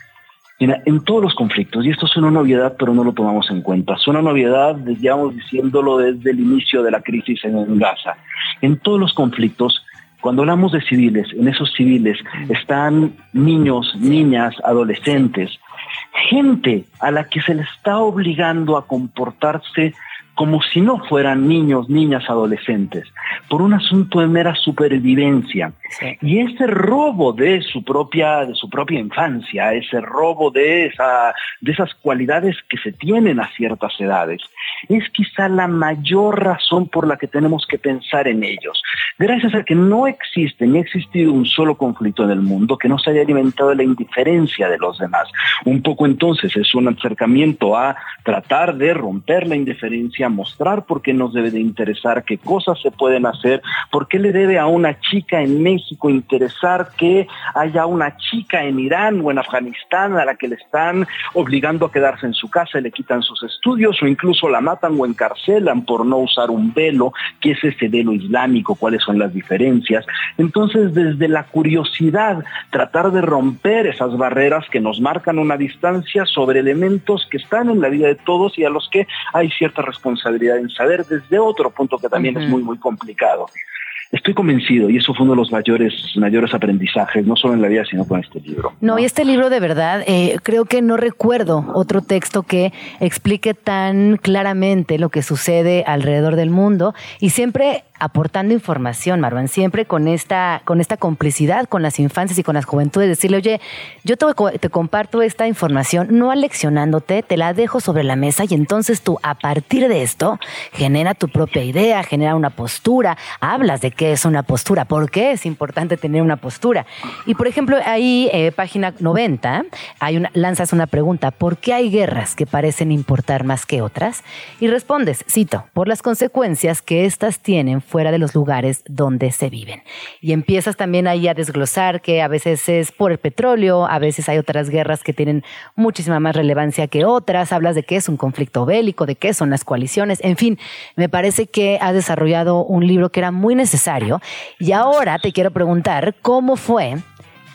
[SPEAKER 6] En todos los conflictos, y esto es una novedad, pero no lo tomamos en cuenta, es una novedad, digamos, diciéndolo desde el inicio de la crisis en Gaza. En todos los conflictos, cuando hablamos de civiles, en esos civiles están niños, niñas, adolescentes, gente a la que se le está obligando a comportarse como si no fueran niños, niñas, adolescentes, por un asunto de mera supervivencia. Y ese robo de su propia, de su propia infancia, ese robo de, esa, de esas cualidades que se tienen a ciertas edades, es quizá la mayor razón por la que tenemos que pensar en ellos. Gracias a que no existe ni ha existido un solo conflicto en el mundo que no se haya alimentado de la indiferencia de los demás. Un poco entonces es un acercamiento a tratar de romper la indiferencia, mostrar por qué nos debe de interesar, qué cosas se pueden hacer, por qué le debe a una chica en México interesar que haya una chica en Irán o en Afganistán a la que le están obligando a quedarse en su casa y le quitan sus estudios o incluso la matan o encarcelan por no usar un velo, qué es ese velo islámico, cuáles son las diferencias. Entonces, desde la curiosidad, tratar de romper esas barreras que nos marcan una distancia sobre elementos que están en la vida de todos y a los que hay cierta responsabilidad en saber desde otro punto que también es muy, muy complicado. Estoy convencido y eso fue uno de los mayores, mayores aprendizajes, no solo en la vida, sino con este libro.
[SPEAKER 2] No, y este libro de verdad, eh, creo que no recuerdo otro texto que explique tan claramente lo que sucede alrededor del mundo y siempre aportando información, Marwan, siempre con esta, con esta complicidad con las infancias y con las juventudes, decirle, oye, yo te, comparto esta información, no aleccionándote, te la dejo sobre la mesa y entonces tú a partir de esto genera tu propia idea, genera una postura, hablas de qué es una postura, por qué es importante tener una postura. Y por ejemplo, ahí, eh, página 90, hay una, lanzas una pregunta, ¿por qué hay guerras que parecen importar más que otras? Y respondes, cito, por las consecuencias que éstas tienen fuera de los lugares donde se viven. Y empiezas también ahí a desglosar que a veces es por el petróleo, a veces hay otras guerras que tienen muchísima más relevancia que otras, hablas de qué es un conflicto bélico, de qué son las coaliciones, en fin, me parece que has desarrollado un libro que era muy necesario. Y ahora te quiero preguntar, ¿cómo fue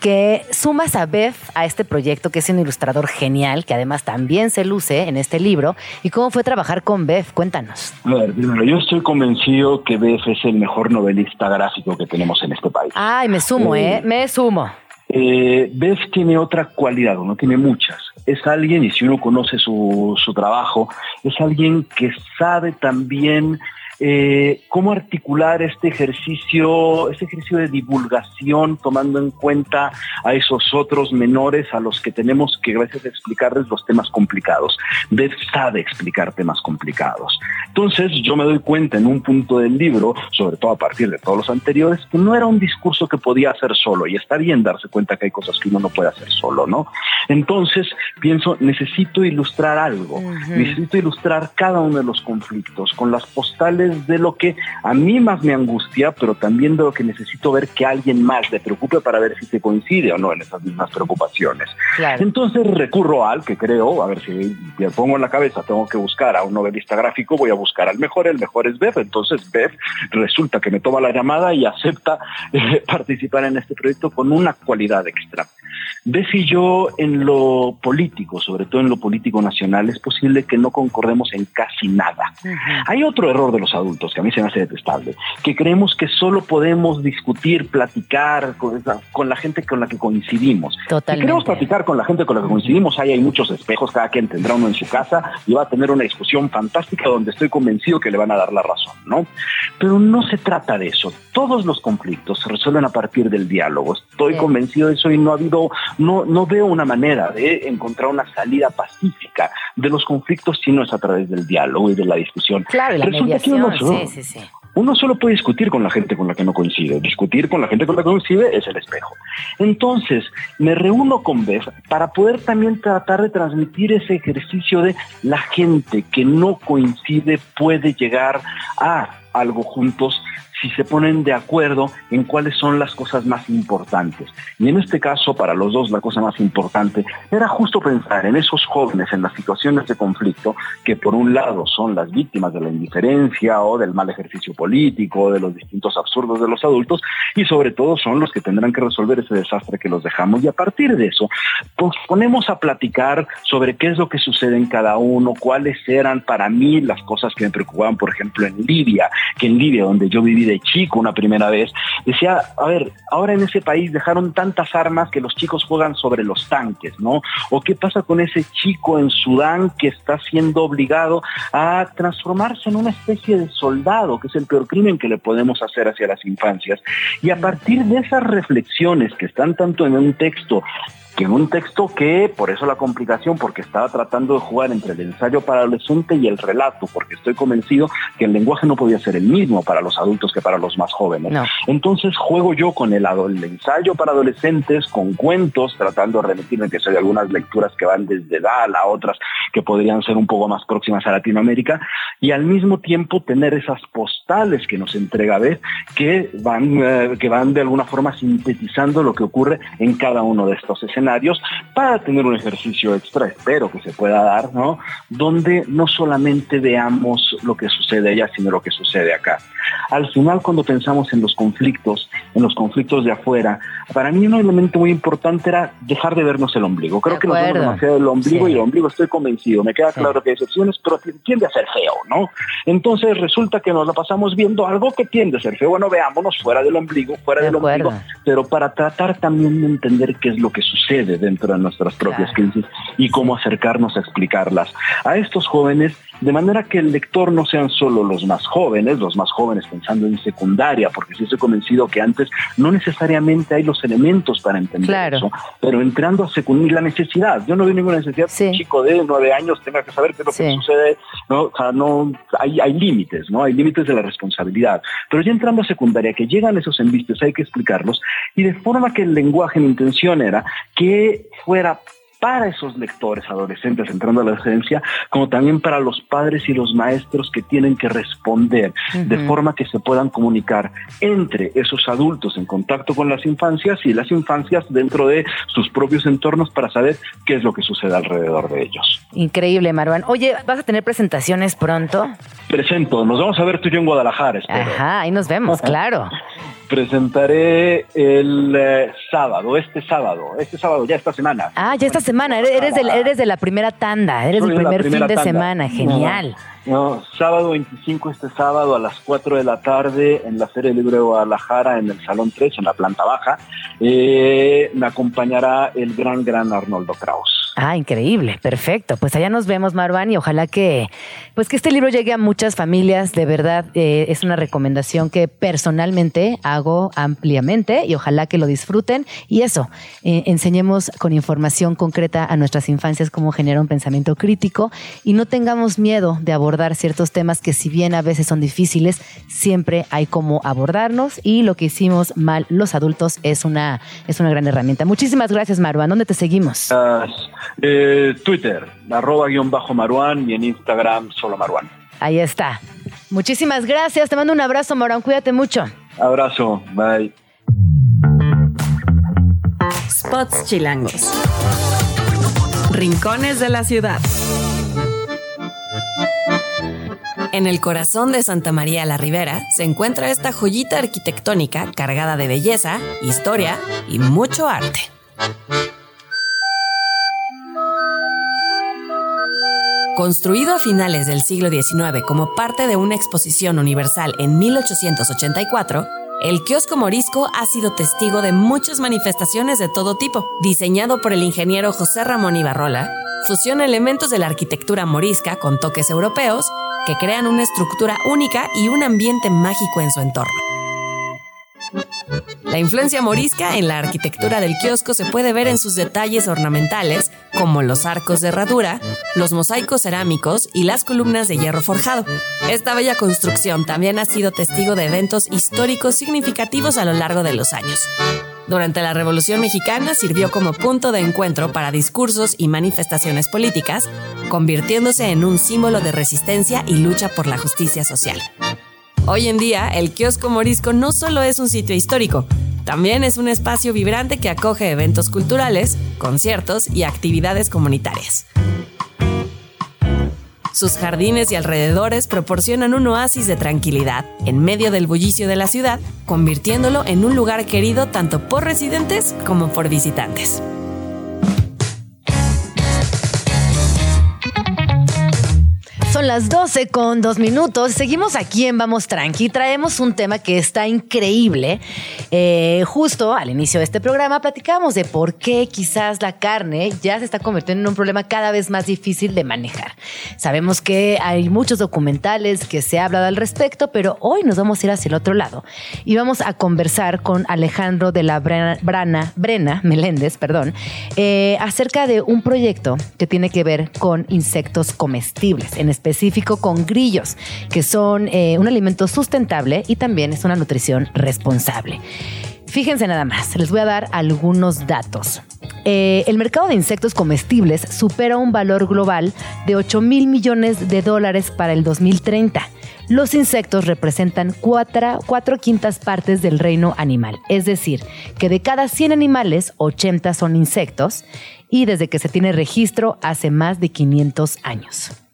[SPEAKER 2] que sumas a Beth a este proyecto, que es un ilustrador genial, que además también se luce en este libro. ¿Y cómo fue trabajar con Beth? Cuéntanos.
[SPEAKER 6] A ver, primero, yo estoy convencido que Beth es el mejor novelista gráfico que tenemos en este país.
[SPEAKER 2] Ay, me sumo, ¿eh? Me sumo.
[SPEAKER 6] eh, Beth tiene otra cualidad, no tiene muchas. Es alguien, y si uno conoce su, su trabajo, es alguien que sabe también eh, cómo articular este ejercicio, este ejercicio de divulgación, tomando en cuenta a esos otros menores a los que tenemos que a veces explicarles los temas complicados. Beth sabe explicar temas complicados. Entonces yo me doy cuenta en un punto del libro, sobre todo a partir de todos los anteriores, que no era un discurso que podía hacer solo y está bien darse cuenta que hay cosas que uno no puede hacer solo, ¿no? Entonces pienso, necesito ilustrar algo, necesito ilustrar cada uno de los conflictos con las postales de lo que a mí más me angustia, pero también de lo que necesito ver que alguien más le preocupe para ver si se coincide o no en esas mismas preocupaciones. Entonces recurro al que creo, a ver si me pongo en la cabeza, tengo que buscar a un novelista gráfico, voy a buscar al mejor, el mejor es Bev, entonces Bev resulta que me toma la llamada y acepta eh, participar en este proyecto con una cualidad extra. Y yo en lo político, sobre todo en lo político nacional, es posible que no concordemos en casi nada. Hay otro error de los adultos que a mí se me hace detestable, que creemos que solo podemos discutir, platicar con, la gente con la que coincidimos.
[SPEAKER 2] Totalmente.
[SPEAKER 6] Si queremos platicar con la gente con la que coincidimos, ahí hay muchos espejos, cada quien tendrá uno en su casa y va a tener una discusión fantástica donde estoy convencido que le van a dar la razón, ¿no? Pero no se trata de eso. Todos los conflictos se resuelven a partir del diálogo. Estoy convencido de eso y no ha habido, no, no veo una manera de encontrar una salida pacífica de los conflictos si no es a través del diálogo y de la discusión.
[SPEAKER 2] Claro, y la mediación, sí, sí, sí.
[SPEAKER 6] Uno solo puede discutir con la gente con la que no coincide. Discutir con la gente con la que coincide es el espejo. Entonces, me reúno con Beth para poder también tratar de transmitir ese ejercicio de la gente que no coincide puede llegar a algo juntos si se ponen de acuerdo en cuáles son las cosas más importantes. Y en este caso, para los dos, la cosa más importante era justo pensar en esos jóvenes en las situaciones de conflicto que por un lado son las víctimas de la indiferencia o del mal ejercicio político, de los distintos absurdos de los adultos, y sobre todo son los que tendrán que resolver ese desastre que los dejamos. Y a partir de eso, pues ponemos a platicar sobre qué es lo que sucede en cada uno, cuáles eran para mí las cosas que me preocupaban, por ejemplo, en Libia, que en Libia, donde yo viví de chico una primera vez, decía, a ver, ahora en ese país dejaron tantas armas que los chicos juegan sobre los tanques, ¿no? ¿O qué pasa con ese chico en Sudán que está siendo obligado a transformarse en una especie de soldado, que es el peor crimen que le podemos hacer hacia las infancias? Y a partir de esas reflexiones que están tanto en un texto que en un texto que, por eso la complicación, porque estaba tratando de jugar entre el ensayo para adolescente y el relato, porque estoy convencido que el lenguaje no podía ser el mismo para los adultos que para los más jóvenes. Entonces juego yo con el, el, ensayo para adolescentes, con cuentos, tratando de remitirme que soy algunas lecturas que van desde Dal a otras que podrían ser un poco más próximas a Latinoamérica, y al mismo tiempo tener esas postales que nos entrega Beth, que van, eh, que van de alguna forma sintetizando lo que ocurre en cada uno de estos escenarios para tener un ejercicio extra, espero que se pueda dar, ¿no? Donde no solamente veamos lo que sucede allá, sino lo que sucede acá. Al final, cuando pensamos en los conflictos, en los conflictos de afuera, para mí un elemento muy importante era dejar de vernos el ombligo. Creo que nos vemos demasiado el ombligo y el ombligo estoy convencido. Me queda claro que hay excepciones, pero tiende a ser feo, ¿no? Entonces resulta que nos la pasamos viendo algo que tiende a ser feo. Bueno, veámonos fuera del ombligo, fuera del ombligo, pero para tratar también de entender qué es lo que sucede dentro de nuestras propias crisis y cómo acercarnos a explicarlas. A estos jóvenes de manera que el lector no sean solo los más jóvenes, los más jóvenes pensando en secundaria, porque sí estoy convencido que antes no necesariamente hay los elementos para entender eso, pero entrando a secundaria, la necesidad, yo no veo ninguna necesidad que un chico de nueve años tenga que saber qué es lo que sucede, ¿no? O sea, no, hay, hay límites, ¿no? Hay límites de la responsabilidad, pero ya entrando a secundaria, que llegan esos embistes, hay que explicarlos, y de forma que el lenguaje, mi intención era que fuera para esos lectores adolescentes entrando a la adolescencia, como también para los padres y los maestros que tienen que responder de forma que se puedan comunicar entre esos adultos en contacto con las infancias y las infancias dentro de sus propios entornos para saber qué es lo que sucede alrededor de ellos.
[SPEAKER 2] Increíble, Marwan. Oye, ¿vas a tener presentaciones pronto?
[SPEAKER 6] Presento, nos vamos a ver tú y yo en Guadalajara, espero.
[SPEAKER 2] Ajá, ahí nos vemos, claro.
[SPEAKER 6] Presentaré el eh, sábado, este sábado, este sábado, ya esta semana.
[SPEAKER 2] Ah, ya esta semana, eres, eres, de, eres de la primera tanda, eres
[SPEAKER 6] Soy
[SPEAKER 2] del
[SPEAKER 6] de
[SPEAKER 2] primer fin de
[SPEAKER 6] tanda.
[SPEAKER 2] semana, genial.
[SPEAKER 6] No, sábado 25, este sábado a las 4 de la tarde en la Feria Libre de Guadalajara, en el Salón 3, en la planta baja. Eh, me acompañará el gran, gran Arnoldo Kraus.
[SPEAKER 2] Ah, increíble, perfecto. Pues allá nos vemos, Marwan, y ojalá que, pues que este libro llegue a muchas familias. De verdad, eh, es una recomendación que personalmente hago ampliamente y ojalá que lo disfruten. Y eso, eh, enseñemos con información concreta a nuestras infancias cómo generar un pensamiento crítico y no tengamos miedo de abordar ciertos temas que si bien a veces son difíciles, siempre hay cómo abordarnos y lo que hicimos mal los adultos es una, es una gran herramienta. Muchísimas gracias, Marwan. ¿Dónde te seguimos?
[SPEAKER 6] Ah, eh, Twitter, arroba guion bajo Maruán y en Instagram solo Maruán.
[SPEAKER 2] Ahí está. Muchísimas gracias. Te mando un abrazo, Morán. Cuídate mucho.
[SPEAKER 6] Abrazo, bye.
[SPEAKER 1] Spots chilangos. Rincones de la ciudad. En el corazón de Santa María la Ribera se encuentra esta joyita arquitectónica cargada de belleza, historia y mucho arte. Construido a finales del siglo XIX como parte de una exposición universal en 1884, el kiosco morisco ha sido testigo de muchas manifestaciones de todo tipo. Diseñado por el ingeniero José Ramón Ibarrola, fusiona elementos de la arquitectura morisca con toques europeos que crean una estructura única y un ambiente mágico en su entorno. La influencia morisca en la arquitectura del kiosco se puede ver en sus detalles ornamentales, como los arcos de herradura, los mosaicos cerámicos y las columnas de hierro forjado. Esta bella construcción también ha sido testigo de eventos históricos significativos a lo largo de los años. Durante la Revolución Mexicana sirvió como punto de encuentro para discursos y manifestaciones políticas, convirtiéndose en un símbolo de resistencia y lucha por la justicia social. Hoy en día, el kiosco morisco no solo es un sitio histórico, también es un espacio vibrante que acoge eventos culturales, conciertos y actividades comunitarias. Sus jardines y alrededores proporcionan un oasis de tranquilidad en medio del bullicio de la ciudad, convirtiéndolo en un lugar querido tanto por residentes como por visitantes.
[SPEAKER 2] Son las 12 con dos minutos. Seguimos aquí en Vamos Tranqui. Traemos un tema que está increíble. Eh, justo al inicio de este programa platicábamos de por qué quizás la carne ya se está convirtiendo en un problema cada vez más difícil de manejar. Sabemos que hay muchos documentales que se ha hablado al respecto, pero hoy nos vamos a ir hacia el otro lado y vamos a conversar con Alejandro de la Brana, Brena Meléndez, perdón, eh, acerca de un proyecto que tiene que ver con insectos comestibles, en con grillos, que son eh, un alimento sustentable y también es una nutrición responsable. Fíjense nada más, les voy a dar algunos datos. Eh, el mercado de insectos comestibles supera un valor global de 8 mil millones de dólares para el 2030. Los insectos representan cuatro, cuatro quintas partes del reino animal, es decir, que de cada 100 animales, 80 son insectos y desde que se tiene registro hace más de 500 años.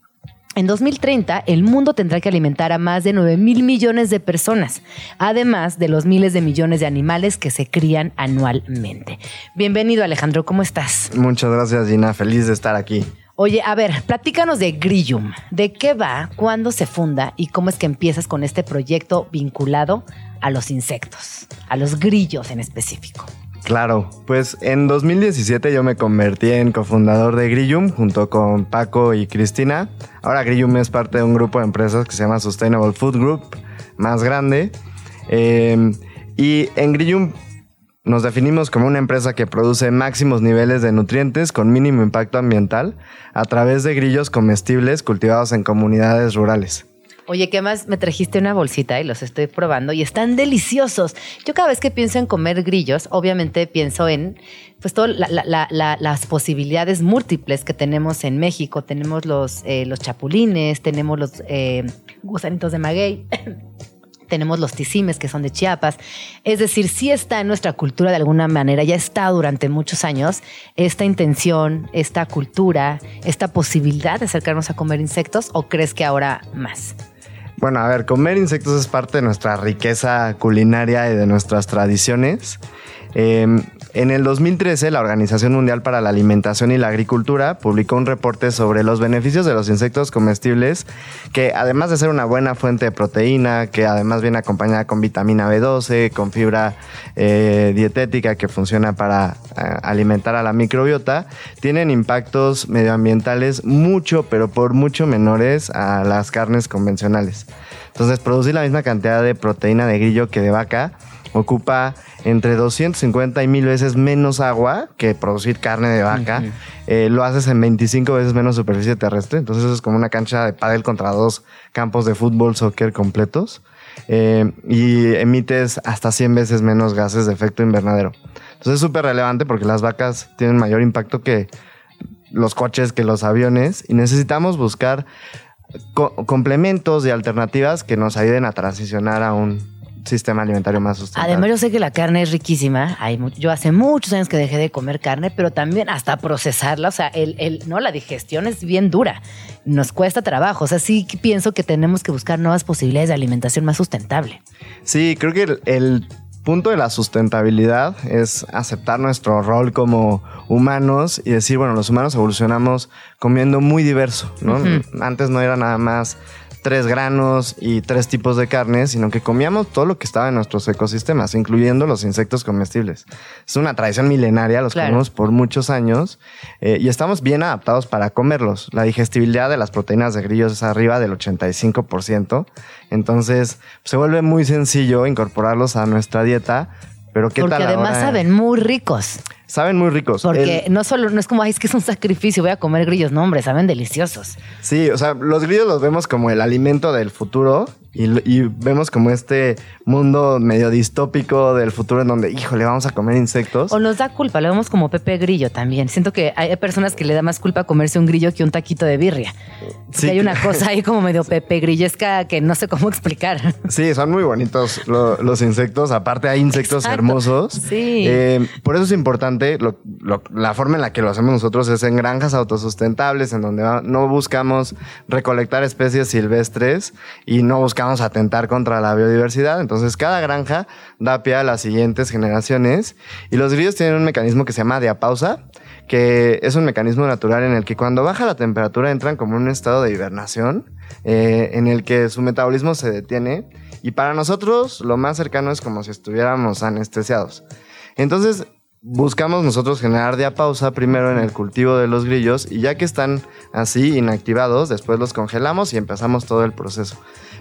[SPEAKER 2] En 2030, el mundo tendrá que alimentar a más de 9 mil millones de personas, además de los miles de millones de animales que se crían anualmente. Bienvenido, Alejandro, ¿cómo estás?
[SPEAKER 7] Muchas gracias, Gina. Feliz de estar aquí.
[SPEAKER 2] Oye, a ver, platícanos de Grillum. ¿De qué va? ¿Cuándo se funda? ¿Y cómo es que empiezas con este proyecto vinculado a los insectos? A los grillos en específico.
[SPEAKER 7] Claro, pues en 2017 yo me convertí en cofundador de Grillum junto con Paco y Cristina. Ahora Grillum es parte de un grupo de empresas que se llama Sustainable Food Group, más grande. Eh, y en Grillum nos definimos como una empresa que produce máximos niveles de nutrientes con mínimo impacto ambiental a través de grillos comestibles cultivados en comunidades rurales.
[SPEAKER 2] Oye, ¿qué más? Me trajiste una bolsita y los estoy probando y están deliciosos. Yo cada vez que pienso en comer grillos, obviamente pienso en pues todas la- la- la- la- las posibilidades múltiples que tenemos en México. Tenemos los, eh, chapulines, tenemos los eh, gusanitos de maguey. tenemos los ticimes que son de Chiapas. Es decir, sí está en nuestra cultura de alguna manera, ya está durante muchos años esta intención, esta cultura, esta posibilidad de acercarnos a comer insectos o crees que ahora más?
[SPEAKER 7] Bueno, a ver, comer insectos es parte de nuestra riqueza culinaria y de nuestras tradiciones. Eh, En el 2013, la Organización Mundial para la Alimentación y la Agricultura publicó un reporte sobre los beneficios de los insectos comestibles, que además de ser una buena fuente de proteína, que además viene acompañada con vitamina B12, con fibra eh, dietética que funciona para eh, alimentar a la microbiota, tienen impactos medioambientales mucho, pero por mucho menores a las carnes convencionales. Entonces, producir la misma cantidad de proteína de grillo que de vaca ocupa entre 250 y 1000 veces menos agua que producir carne de vaca. Eh, lo haces en 25 veces menos superficie terrestre. Entonces es como una cancha de pádel contra dos campos de fútbol, soccer completos. Eh, y emites hasta 100 veces menos gases de efecto invernadero. Entonces es súper relevante porque las vacas tienen mayor impacto que los coches, que los aviones. Y necesitamos buscar complementos y alternativas que nos ayuden a transicionar a un sistema alimentario más sustentable.
[SPEAKER 2] Además, yo sé que la carne es riquísima. Hay yo hace muchos años que dejé de comer carne, pero también hasta procesarla, o sea, el, el, no, la digestión es bien dura. Nos cuesta trabajo. O sea, sí pienso que tenemos que buscar nuevas posibilidades de alimentación más sustentable.
[SPEAKER 7] Sí, creo que el, punto de la sustentabilidad es aceptar nuestro rol como humanos y decir, bueno, los humanos evolucionamos comiendo muy diverso, ¿no? Antes no era nada más tres granos y tres tipos de carne, sino que comíamos todo lo que estaba en nuestros ecosistemas, incluyendo los insectos comestibles. Es una tradición milenaria, los comemos por muchos años eh, y estamos bien adaptados para comerlos. La digestibilidad de las proteínas de grillos es arriba del 85%, entonces se vuelve muy sencillo incorporarlos a nuestra dieta. Pero ¿qué
[SPEAKER 2] Porque además saben muy ricos.
[SPEAKER 7] Saben muy ricos.
[SPEAKER 2] Porque no solo, no es como, ay, es que es un sacrificio, voy a comer grillos. No, hombre, saben deliciosos.
[SPEAKER 7] Sí, o sea, los grillos los vemos como el alimento del futuro y, vemos como este mundo medio distópico del futuro en donde, híjole, vamos a comer insectos.
[SPEAKER 2] O nos da culpa, lo vemos como Pepe Grillo también. Siento que hay personas que le da más culpa comerse un grillo que un taquito de birria. Sí. hay una cosa ahí como medio Pepe Grillesca que no sé cómo explicar.
[SPEAKER 7] Sí, son muy bonitos los insectos. Aparte hay insectos hermosos.
[SPEAKER 2] Sí.
[SPEAKER 7] Eh, por eso es importante, la forma en la que lo hacemos nosotros es en granjas autosustentables, en donde no buscamos recolectar especies silvestres y no buscamos atentar contra la biodiversidad. Entonces, cada granja da pie a las siguientes generaciones y los grillos tienen un mecanismo que se llama diapausa, que es un mecanismo natural en el que cuando baja la temperatura entran como en un estado de hibernación, eh, en el que su metabolismo se detiene y para nosotros lo más cercano es como si estuviéramos anestesiados. Entonces, buscamos nosotros generar diapausa primero en el cultivo de los grillos y ya que están así inactivados, después los congelamos y empezamos todo el proceso.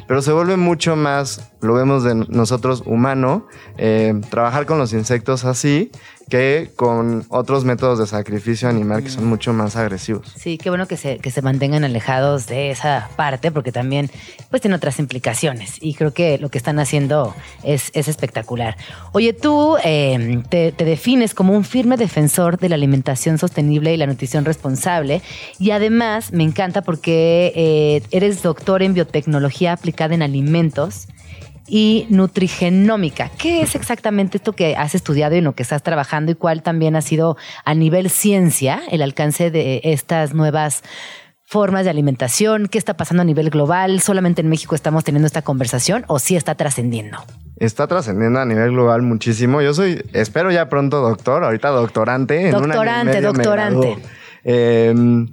[SPEAKER 7] Pero se vuelve mucho más, lo vemos de nosotros humano, eh, trabajar con los insectos así que con otros métodos de sacrificio animal que son mucho más agresivos.
[SPEAKER 2] Sí, qué bueno que se, que se mantengan alejados de esa parte porque también pues tiene otras implicaciones y creo que lo que están haciendo es, es espectacular. Oye, tú em, te, defines como un firme defensor de la alimentación sostenible y la nutrición responsable y además me encanta porque eh, eres doctor en biotecnología aplicada en alimentos y nutrigenómica. ¿Qué es exactamente esto que has estudiado y en lo que estás trabajando y cuál también ha sido a nivel ciencia el alcance de estas nuevas formas de alimentación? ¿Qué está pasando a nivel global? ¿Solamente en México estamos teniendo esta conversación o sí está trascendiendo?
[SPEAKER 7] Está trascendiendo a nivel global muchísimo. Yo soy, espero ya pronto doctor, ahorita doctorante.
[SPEAKER 2] Doctorante,
[SPEAKER 7] en
[SPEAKER 2] doctorante.
[SPEAKER 7] Em,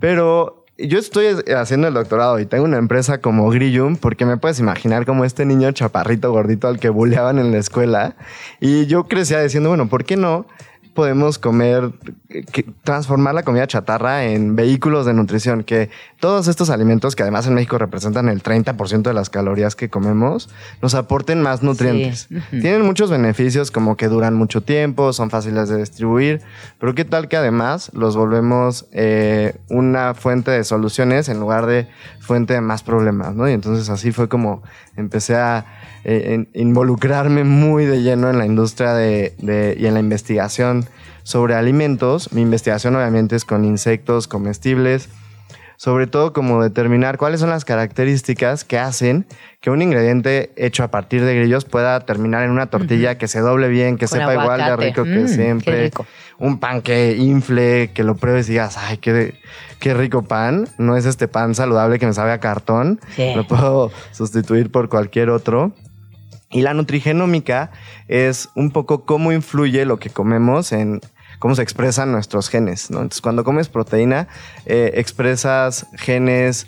[SPEAKER 7] pero yo estoy haciendo el doctorado y tengo una empresa como Grillum, porque me puedes imaginar como este niño chaparrito gordito al que buleaban en la escuela. Y yo crecía diciendo, bueno, ¿por qué no podemos comer, transformar la comida chatarra en vehículos de nutrición, que todos estos alimentos, que además en México representan el 30% de las calorías que comemos, nos aporten más nutrientes. Tienen muchos beneficios como que duran mucho tiempo, son fáciles de distribuir, pero qué tal que además los volvemos eh, una fuente de soluciones en lugar de fuente de más problemas, ¿no? Y entonces así fue como empecé a eh, involucrarme muy de lleno en la industria de, y en la investigación sobre alimentos. Mi investigación obviamente es con insectos comestibles, sobre todo como determinar cuáles son las características que hacen que un ingrediente hecho a partir de grillos pueda terminar en una tortilla que se doble bien, que sepa igual de rico que mm, siempre. Un pan que infle, que lo pruebes y digas, ay, qué, qué rico pan. No es este pan saludable que me sabe a cartón. Lo puedo sustituir por cualquier otro. Y la nutrigenómica es un poco cómo influye lo que comemos en cómo se expresan nuestros genes. Entonces, cuando comes proteína, eh, expresas genes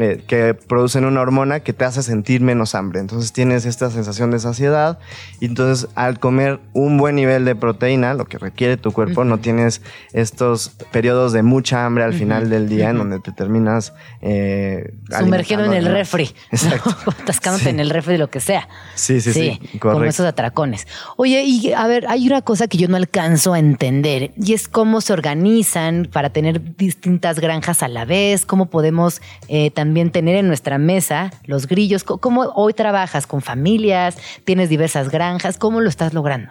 [SPEAKER 7] eh, que producen una hormona que te hace sentir menos hambre. Entonces tienes esta sensación de saciedad y entonces al comer un buen nivel de proteína, lo que requiere tu cuerpo, no tienes estos periodos de mucha hambre al final del día en donde te terminas eh,
[SPEAKER 2] sumergiendo en el refri,
[SPEAKER 7] Exacto.
[SPEAKER 2] ¿no? atascándote
[SPEAKER 7] Sí.
[SPEAKER 2] en el refri de lo que sea.
[SPEAKER 7] Sí, sí, sí, correcto.
[SPEAKER 2] esos atracones. Oye, y a ver, hay una cosa que yo no alcanzo a entender y es cómo se organizan para tener distintas granjas a la vez, cómo podemos eh, también tener en nuestra mesa los grillos, cómo hoy trabajas con familias, tienes diversas granjas, cómo lo estás logrando.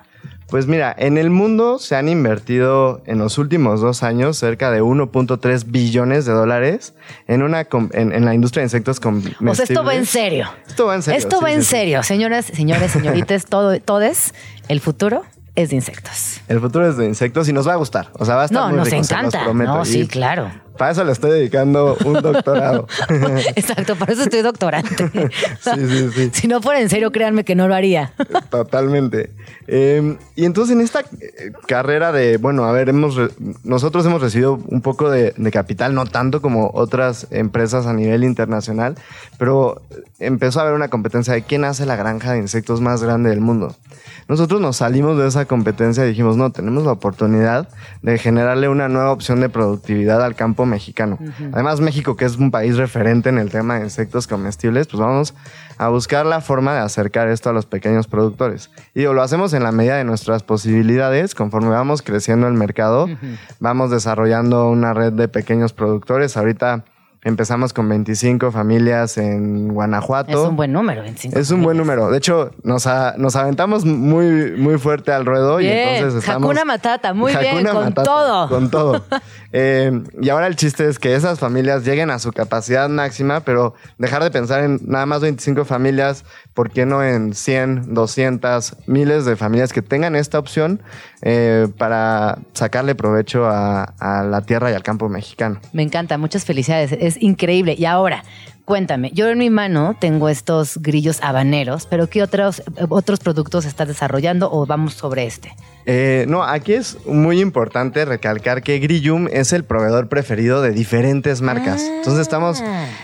[SPEAKER 7] Pues mira, en el mundo se han invertido en los últimos dos años cerca de 1.3 billones de dólares en, una en, en la industria de insectos comestibles.
[SPEAKER 2] O sea, esto va en serio.
[SPEAKER 7] Esto va en serio.
[SPEAKER 2] Esto
[SPEAKER 7] sí,
[SPEAKER 2] va
[SPEAKER 7] sí,
[SPEAKER 2] en
[SPEAKER 7] sí.
[SPEAKER 2] serio, señoras, señores, señoritas, todo, todes, el futuro es de insectos.
[SPEAKER 7] El futuro es de insectos y nos va a gustar. O sea, va a estar
[SPEAKER 2] No,
[SPEAKER 7] muy
[SPEAKER 2] nos
[SPEAKER 7] rico, se los
[SPEAKER 2] encanta.
[SPEAKER 7] prometo.
[SPEAKER 2] No, sí, claro.
[SPEAKER 7] Para eso le estoy dedicando un doctorado.
[SPEAKER 2] Exacto, por eso estoy doctorante.
[SPEAKER 7] Sí, sí, sí.
[SPEAKER 2] Si no fuera en serio, créanme que no lo haría.
[SPEAKER 7] Totalmente. Eh, y entonces en esta eh, carrera de, bueno, a ver, hemos nosotros hemos recibido un poco de, de capital, no tanto como otras empresas a nivel internacional, pero empezó a haber una competencia de quién hace la granja de insectos más grande del mundo. Nosotros nos salimos de esa competencia y dijimos, no, tenemos la oportunidad de generarle una nueva opción de productividad al campo mexicano. Además, México, que es un país referente en el tema de insectos comestibles, pues vamos a buscar la forma de acercar esto a los pequeños productores. Y digo, lo hacemos en la medida de nuestras posibilidades, conforme vamos creciendo el mercado, vamos desarrollando una red de pequeños productores. Ahorita empezamos con 25 familias en Guanajuato.
[SPEAKER 2] Es un buen número, 25.
[SPEAKER 7] Es un buen número. De hecho, nos, a- nos aventamos muy, muy fuerte al ruedo y
[SPEAKER 2] Bien,
[SPEAKER 7] entonces estamos.
[SPEAKER 2] Hakuna Matata, muy bien, con
[SPEAKER 7] Matata,
[SPEAKER 2] todo.
[SPEAKER 7] Con todo. Eh, y ahora el chiste es que esas familias lleguen a su capacidad máxima, pero dejar de pensar en nada más 25 familias, ¿por qué no en 100, 200, miles de familias que tengan esta opción eh, para sacarle provecho a, a la tierra y al campo mexicano?
[SPEAKER 2] Me encanta, muchas felicidades, es increíble. Y ahora, cuéntame, yo en mi mano tengo estos grillos habaneros, pero ¿qué otros, otros productos estás desarrollando o vamos sobre este?
[SPEAKER 7] Eh, no, aquí es muy importante recalcar que Grillum es el proveedor preferido de diferentes marcas. Entonces estamos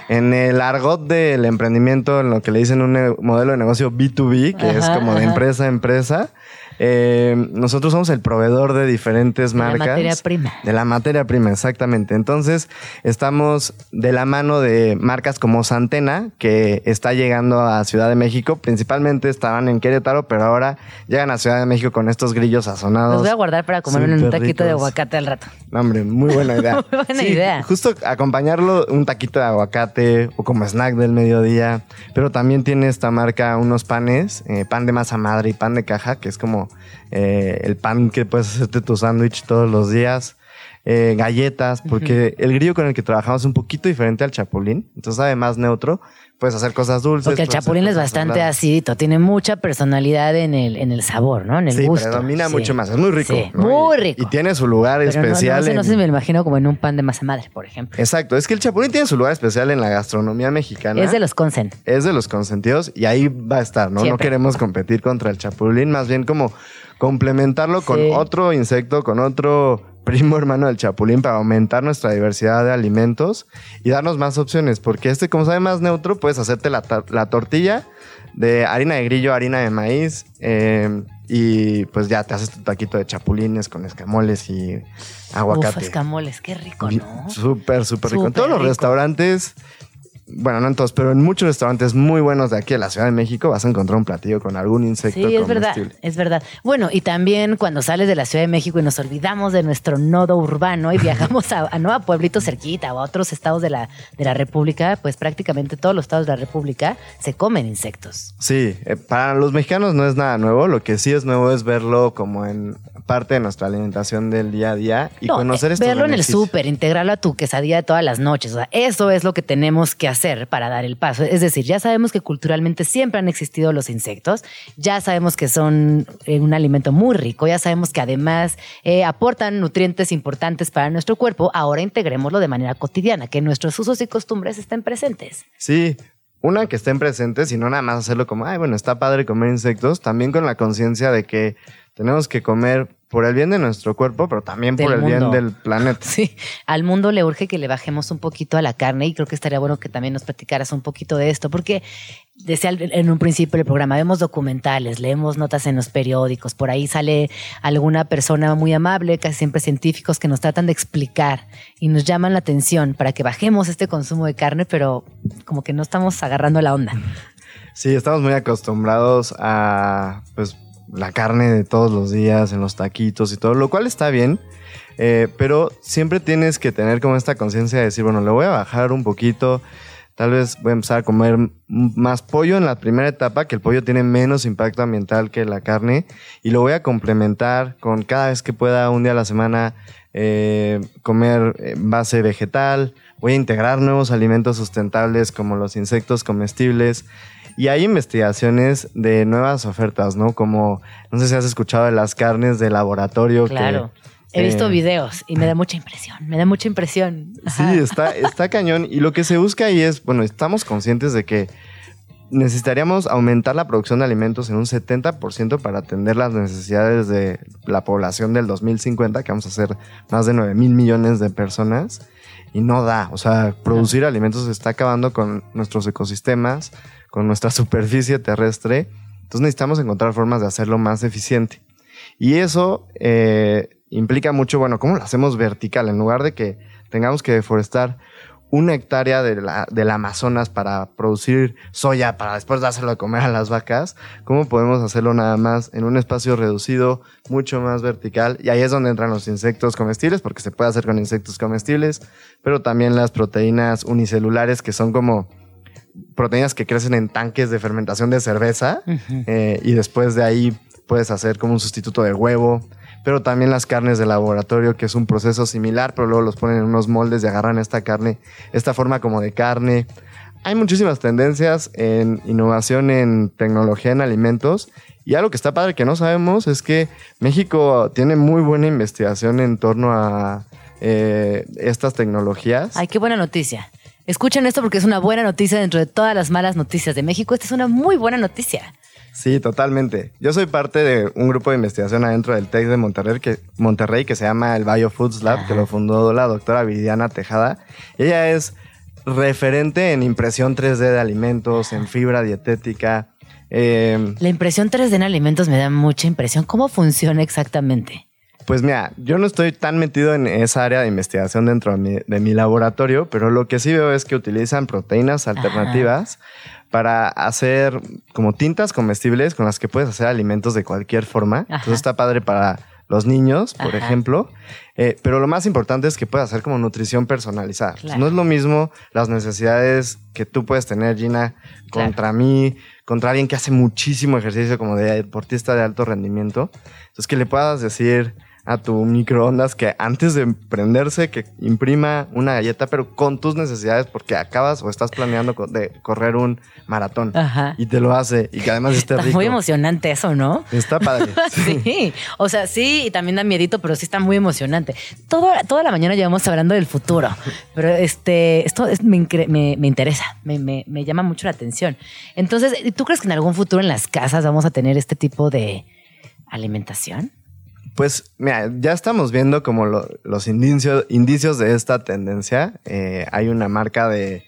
[SPEAKER 7] en el argot del emprendimiento, en lo que le dicen un modelo de negocio B2B, que es como de
[SPEAKER 2] ajá.
[SPEAKER 7] empresa a empresa. Eh, nosotros somos el proveedor de diferentes
[SPEAKER 2] De la
[SPEAKER 7] marcas.
[SPEAKER 2] materia prima.
[SPEAKER 7] De la materia prima, exactamente. Entonces, estamos de la mano de marcas como Santena, que está llegando a Ciudad de México. Principalmente estaban en Querétaro, pero ahora llegan a Ciudad de México con estos grillos sazonados.
[SPEAKER 2] Los voy a guardar para comer un taquito de aguacate al rato.
[SPEAKER 7] No, hombre, muy buena idea.
[SPEAKER 2] Muy buena idea.
[SPEAKER 7] Justo acompañarlo un taquito de aguacate o como snack del mediodía. Pero también tiene esta marca unos panes, eh, pan de masa madre y pan de caja, que es como eh, el pan que puedes hacerte tu sándwich todos los días. Eh, galletas, porque el grillo con el que trabajamos es un poquito diferente al chapulín. Entonces sabe más neutro. Puedes hacer cosas dulces.
[SPEAKER 2] Porque el chapulín es bastante
[SPEAKER 7] saladas.
[SPEAKER 2] acidito, tiene mucha personalidad en el, en el sabor, ¿no? En el
[SPEAKER 7] Sí,
[SPEAKER 2] gusto.
[SPEAKER 7] predomina
[SPEAKER 2] Sí.
[SPEAKER 7] mucho más. Es muy rico.
[SPEAKER 2] Sí,
[SPEAKER 7] ¿no?
[SPEAKER 2] muy rico.
[SPEAKER 7] Y tiene su lugar
[SPEAKER 2] Pero no-
[SPEAKER 7] especial.
[SPEAKER 2] No, sé, no sé si me lo imagino como en un pan de masa madre, por ejemplo.
[SPEAKER 7] Exacto, es que el chapulín tiene su lugar especial en la gastronomía mexicana.
[SPEAKER 2] Es de los consen.
[SPEAKER 7] Es de los consentidos y ahí va a estar, ¿no? No queremos competir contra el chapulín, más bien como complementarlo con otro insecto, con otro primo hermano del chapulín para aumentar nuestra diversidad de alimentos y darnos más opciones, porque este, como sabe más neutro, puedes hacerte la, tortilla de harina de grillo, harina de maíz eh, y pues ya te haces tu taquito de chapulines con escamoles y aguacate.
[SPEAKER 2] Uf, escamoles, qué rico, ¿no?
[SPEAKER 7] Súper, súper rico. En todos los restaurantes, bueno, no en todos, pero en muchos restaurantes muy buenos de aquí de la Ciudad de México vas a encontrar un platillo con algún insecto
[SPEAKER 2] Sí, es verdad, es verdad. Bueno, y también cuando sales de la Ciudad de México y nos olvidamos de nuestro nodo urbano y viajamos a, a, ¿no? a pueblitos cerquita o a otros estados de la, de la República, pues prácticamente todos los estados de la República se comen insectos.
[SPEAKER 7] Sí, eh, para los mexicanos no es nada nuevo. Lo que sí es nuevo es verlo como en parte de nuestra alimentación del día a día y
[SPEAKER 2] No,
[SPEAKER 7] conocer
[SPEAKER 2] eh,
[SPEAKER 7] estos
[SPEAKER 2] verlo en el súper, integrarlo a tu quesadilla de todas las noches. O sea, eso es lo que tenemos que hacer para dar el paso. Es decir, ya sabemos que culturalmente siempre han existido los insectos, ya sabemos que son eh, un alimento muy rico, ya sabemos que además eh, aportan nutrientes importantes para nuestro cuerpo. Ahora integrémoslo de manera cotidiana, que nuestros usos y costumbres estén presentes.
[SPEAKER 7] Sí, una, que estén presentes y no nada más hacerlo como, ay, bueno, está padre comer insectos, también con la conciencia de que tenemos que comer por el bien de nuestro cuerpo, pero también por el bien del planeta.
[SPEAKER 2] Sí, al mundo le urge que le bajemos un poquito a la carne y creo que estaría bueno que también nos platicaras un poquito de esto, porque decía en un principio del programa, vemos documentales, leemos notas en los periódicos, por ahí sale alguna persona muy amable, casi siempre científicos, que nos tratan de explicar y nos llaman la atención para que bajemos este consumo de carne, pero como que no estamos agarrando la onda.
[SPEAKER 7] Sí, estamos muy acostumbrados a pues la carne de todos los días en los taquitos y todo, lo cual está bien, eh, pero siempre tienes que tener como esta conciencia de decir, bueno, le voy a bajar un poquito, tal vez voy a empezar a comer más pollo en la primera etapa, que el pollo tiene menos impacto ambiental que la carne, y lo voy a complementar con cada vez que pueda un día a la semana eh, comer eh, base vegetal, voy a integrar nuevos alimentos sustentables como los insectos comestibles. Y hay investigaciones de nuevas ofertas, ¿no? Como, no sé si has escuchado de las carnes de laboratorio. que,
[SPEAKER 2] Claro. He visto
[SPEAKER 7] eh,
[SPEAKER 2] videos y me da mucha impresión, me da mucha impresión.
[SPEAKER 7] Sí, está, está cañón. Y lo que se busca ahí es, bueno, estamos conscientes de que necesitaríamos aumentar la producción de alimentos en un 70% para atender las necesidades de la población del 2050, que vamos a ser más de 9 mil millones de personas. Y no da, o sea, producir alimentos se está acabando con nuestros ecosistemas, con nuestra superficie terrestre. Entonces necesitamos encontrar formas de hacerlo más eficiente. Y eso eh, implica mucho, bueno, ¿cómo lo hacemos vertical? En lugar de que tengamos que deforestar una hectárea de la- del Amazonas para producir soya, para después dárselo de comer a las vacas, ¿cómo podemos hacerlo nada más en un espacio reducido, mucho más vertical? Y ahí es donde entran los insectos comestibles, porque se puede hacer con insectos comestibles, pero también las proteínas unicelulares, que son como proteínas que crecen en tanques de fermentación de cerveza eh, y después de ahí puedes hacer como un sustituto de huevo, pero también las carnes de laboratorio, que es un proceso similar, pero luego los ponen en unos moldes y agarran esta carne, esta forma como de carne. Hay muchísimas tendencias en innovación en tecnología en alimentos y algo que está padre que no sabemos es que México tiene muy buena investigación en torno a eh, estas tecnologías.
[SPEAKER 2] Ay, qué buena noticia. Escuchen esto porque es una buena noticia dentro de todas las malas noticias de México. Esta es una muy buena noticia.
[SPEAKER 7] Sí, totalmente. Yo soy parte de un grupo de investigación adentro del TEC de Monterrey que, Monterrey que se llama el Biofoods Lab, que lo fundó la doctora Viridiana Tejada. Ella es referente en impresión 3D de alimentos, en fibra dietética. eh,
[SPEAKER 2] La impresión 3D en alimentos me da mucha impresión. ¿Cómo funciona exactamente?
[SPEAKER 7] Pues mira, yo no estoy tan metido en esa área de investigación dentro de mi, de mi laboratorio, pero lo que sí veo es que utilizan proteínas alternativas para hacer como tintas comestibles con las que puedes hacer alimentos de cualquier forma.
[SPEAKER 2] Ajá.
[SPEAKER 7] Entonces está padre para los niños, por
[SPEAKER 2] Ajá.
[SPEAKER 7] ejemplo. Eh, pero lo más importante es que puedes hacer como nutrición personalizada.
[SPEAKER 2] Claro.
[SPEAKER 7] No es lo mismo las necesidades que tú puedes tener, Gina,
[SPEAKER 2] Claro.
[SPEAKER 7] contra mí, contra alguien que hace muchísimo ejercicio como de deportista de alto rendimiento. Entonces que le puedas decir a tu microondas que antes de prenderse que imprima una galleta, pero con tus necesidades porque acabas o estás planeando de correr un maratón
[SPEAKER 2] Ajá.
[SPEAKER 7] y te lo hace y que además esté
[SPEAKER 2] Está
[SPEAKER 7] rico.
[SPEAKER 2] muy emocionante eso, ¿no?
[SPEAKER 7] Está padre.
[SPEAKER 2] Sí, o sea, sí, y también da miedito, pero sí está muy emocionante. Todo, toda la mañana llevamos hablando del futuro, pero este, esto es- me, me- me interesa, me, me- me llama mucho la atención. Entonces, ¿tú crees que en algún futuro en las casas vamos a tener este tipo de alimentación?
[SPEAKER 7] Pues mira, ya estamos viendo como lo- los indicios, indicios de esta tendencia. Eh, hay una marca de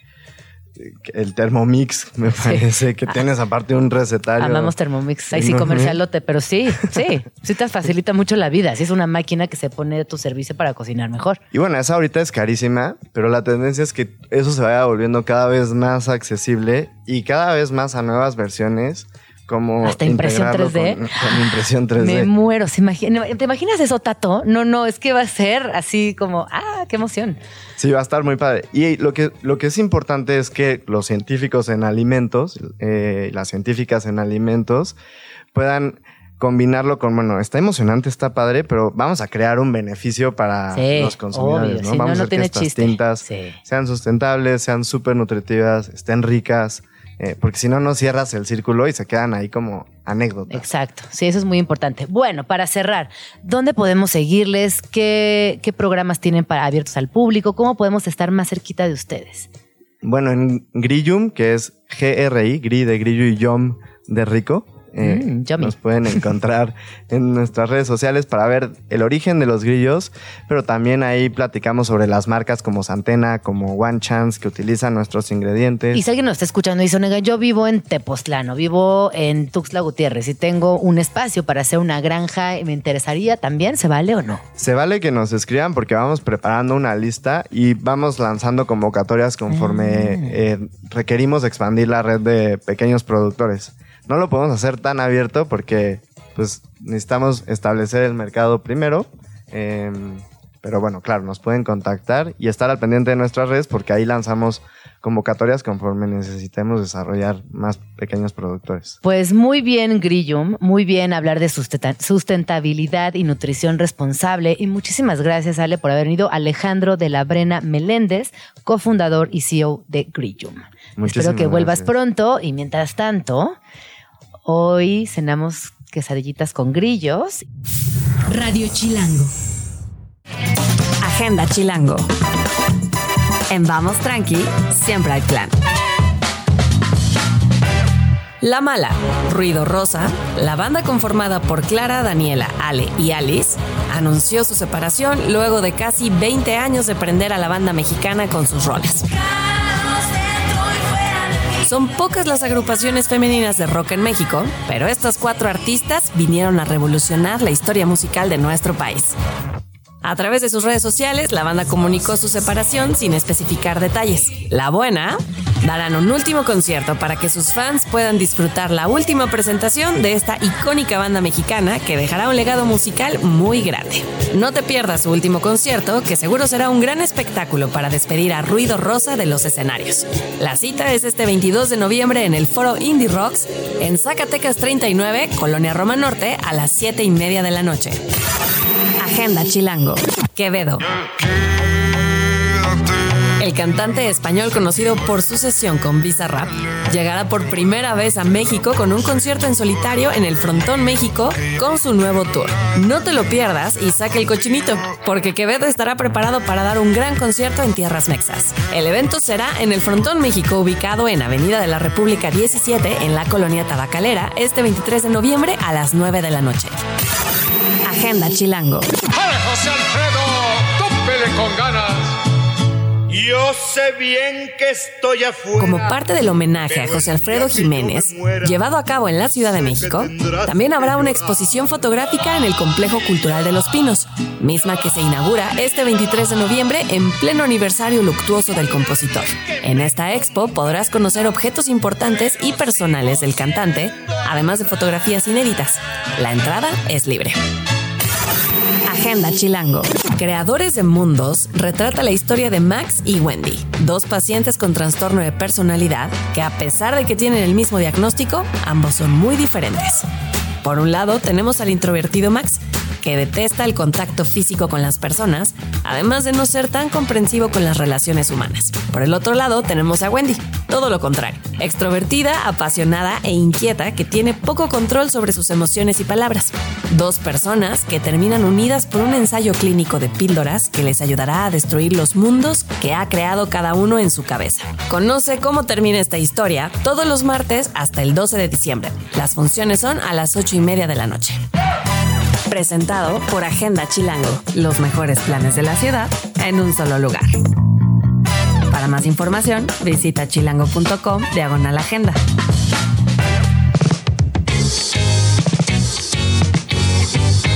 [SPEAKER 7] el Thermomix, me parece, que tienes aparte un recetario.
[SPEAKER 2] Amamos Thermomix. Ahí sí comercialote, pero sí, sí, sí te facilita mucho la vida. Sí es una máquina que se pone a tu servicio para cocinar mejor.
[SPEAKER 7] Y bueno, esa ahorita es carísima, pero la tendencia es que eso se vaya volviendo cada vez más accesible y cada vez más a nuevas versiones como
[SPEAKER 2] Hasta impresión
[SPEAKER 7] integrarlo
[SPEAKER 2] 3D.
[SPEAKER 7] Con, con impresión 3D.
[SPEAKER 2] Me muero. ¿Se imagina- ¿Te imaginas eso, Tato? No, no, es que va a ser así como, ah, qué emoción.
[SPEAKER 7] Sí, va a estar muy padre. Y lo que, lo que es importante es que los científicos en alimentos, eh, las científicas en alimentos, puedan combinarlo con, bueno, está emocionante, está padre, pero vamos a crear un beneficio para
[SPEAKER 2] Sí,
[SPEAKER 7] los consumidores,
[SPEAKER 2] obvio.
[SPEAKER 7] ¿no?
[SPEAKER 2] Si no,
[SPEAKER 7] vamos
[SPEAKER 2] no
[SPEAKER 7] a hacer que estas
[SPEAKER 2] chiste.
[SPEAKER 7] tintas
[SPEAKER 2] Sí.
[SPEAKER 7] sean sustentables, sean súper nutritivas, estén ricas, eh, porque si no, no cierras el círculo y se quedan ahí como anécdotas.
[SPEAKER 2] Exacto. Sí, eso es muy importante. Bueno, para cerrar, ¿dónde podemos seguirles? ¿Qué, qué programas tienen para abiertos al público? ¿Cómo podemos estar más cerquita de ustedes?
[SPEAKER 7] Bueno, en Grillum, que es G-R-I, Gri de Grillo y Yom de Rico, eh,
[SPEAKER 2] Mm,
[SPEAKER 7] nos pueden encontrar en nuestras redes sociales para ver el origen de los grillos, pero también ahí platicamos sobre las marcas como Santena, como One Chance, que utilizan nuestros ingredientes.
[SPEAKER 2] Y si alguien nos está escuchando y dice, "Oiga, yo vivo en Tepoztlán, o vivo en Tuxtla Gutiérrez y tengo un espacio para hacer una granja y me interesaría también, ¿se vale o no?
[SPEAKER 7] Se vale que nos escriban porque vamos preparando una lista y vamos lanzando convocatorias conforme eh, requerimos expandir la red de pequeños productores. No lo podemos hacer tan abierto porque pues necesitamos establecer el mercado primero. eh, pero bueno, claro, nos pueden contactar y estar al pendiente de nuestras redes porque ahí lanzamos convocatorias conforme necesitemos desarrollar más pequeños productores.
[SPEAKER 2] Pues muy bien, Grillum, muy bien hablar de sustenta- sustentabilidad y nutrición responsable. Y muchísimas gracias, Ale, por haber venido. Alejandro de la Brena Meléndez, cofundador y CEO de Grillum.
[SPEAKER 7] Muchísimas
[SPEAKER 2] Espero que vuelvas
[SPEAKER 7] gracias.
[SPEAKER 2] pronto y mientras tanto, hoy cenamos quesadillitas con grillos.
[SPEAKER 8] Radio Chilango.
[SPEAKER 1] Agenda Chilango. En Vamos Tranqui, siempre hay plan. La Mala, Ruido Rosa, la banda conformada por Clara, Daniela, Ale y Alice, anunció su separación luego de casi 20 años de prender a la banda mexicana con sus roles. Son pocas las agrupaciones femeninas de rock en México, pero estas cuatro artistas vinieron a revolucionar la historia musical de nuestro país. A través de sus redes sociales, la banda comunicó su separación sin especificar detalles. La buena, darán un último concierto para que sus fans puedan disfrutar la última presentación de esta icónica banda mexicana que dejará un legado musical muy grande. No te pierdas su último concierto, que seguro será un gran espectáculo para despedir a Ruido Rosa de los escenarios. La cita es este 22 de noviembre en el foro Indie Rocks en Zacatecas 39, Colonia Roma Norte, a las 7 y media de la noche. Agenda Chilango. Quevedo. Cantante español conocido por su sesión con Visa Rap llegará por primera vez a México con un concierto en solitario en el Frontón México con su nuevo tour. No te lo pierdas y saque el cochinito, porque Quevedo estará preparado para dar un gran concierto en tierras mexas. El evento será en el Frontón México ubicado en Avenida de la República 17 en la colonia Tabacalera este 23 de noviembre a las 9 de la noche. Agenda Chilango.
[SPEAKER 9] José Alfredo! ¡Tópele con ganas!
[SPEAKER 10] Yo sé bien que estoy afuera.
[SPEAKER 1] Como parte del homenaje a José Alfredo Jiménez, llevado a cabo en la Ciudad de México, también habrá una exposición fotográfica en el Complejo Cultural de Los Pinos, misma que se inaugura este 23 de noviembre en pleno aniversario luctuoso del compositor. En esta expo podrás conocer objetos importantes y personales del cantante, además de fotografías inéditas. La entrada es libre. Agenda Chilango. Creadores de Mundos retrata la historia de Max y Wendy, dos pacientes con trastorno de personalidad que a pesar de que tienen el mismo diagnóstico, ambos son muy diferentes. Por un lado tenemos al introvertido Max, que detesta el contacto físico con las personas, además de no ser tan comprensivo con las relaciones humanas. Por el otro lado tenemos a Wendy, todo lo contrario, extrovertida, apasionada e inquieta que tiene poco control sobre sus emociones y palabras. Dos personas que terminan unidas por un ensayo clínico de píldoras que les ayudará a destruir los mundos que ha creado cada uno en su cabeza. Conoce cómo termina esta historia todos los martes hasta el 12 de diciembre. Las funciones son a las 8 y media de la noche. Presentado por Agenda Chilango, los mejores planes de la ciudad en un solo lugar. Para más información, visita chilango.com diagonal agenda.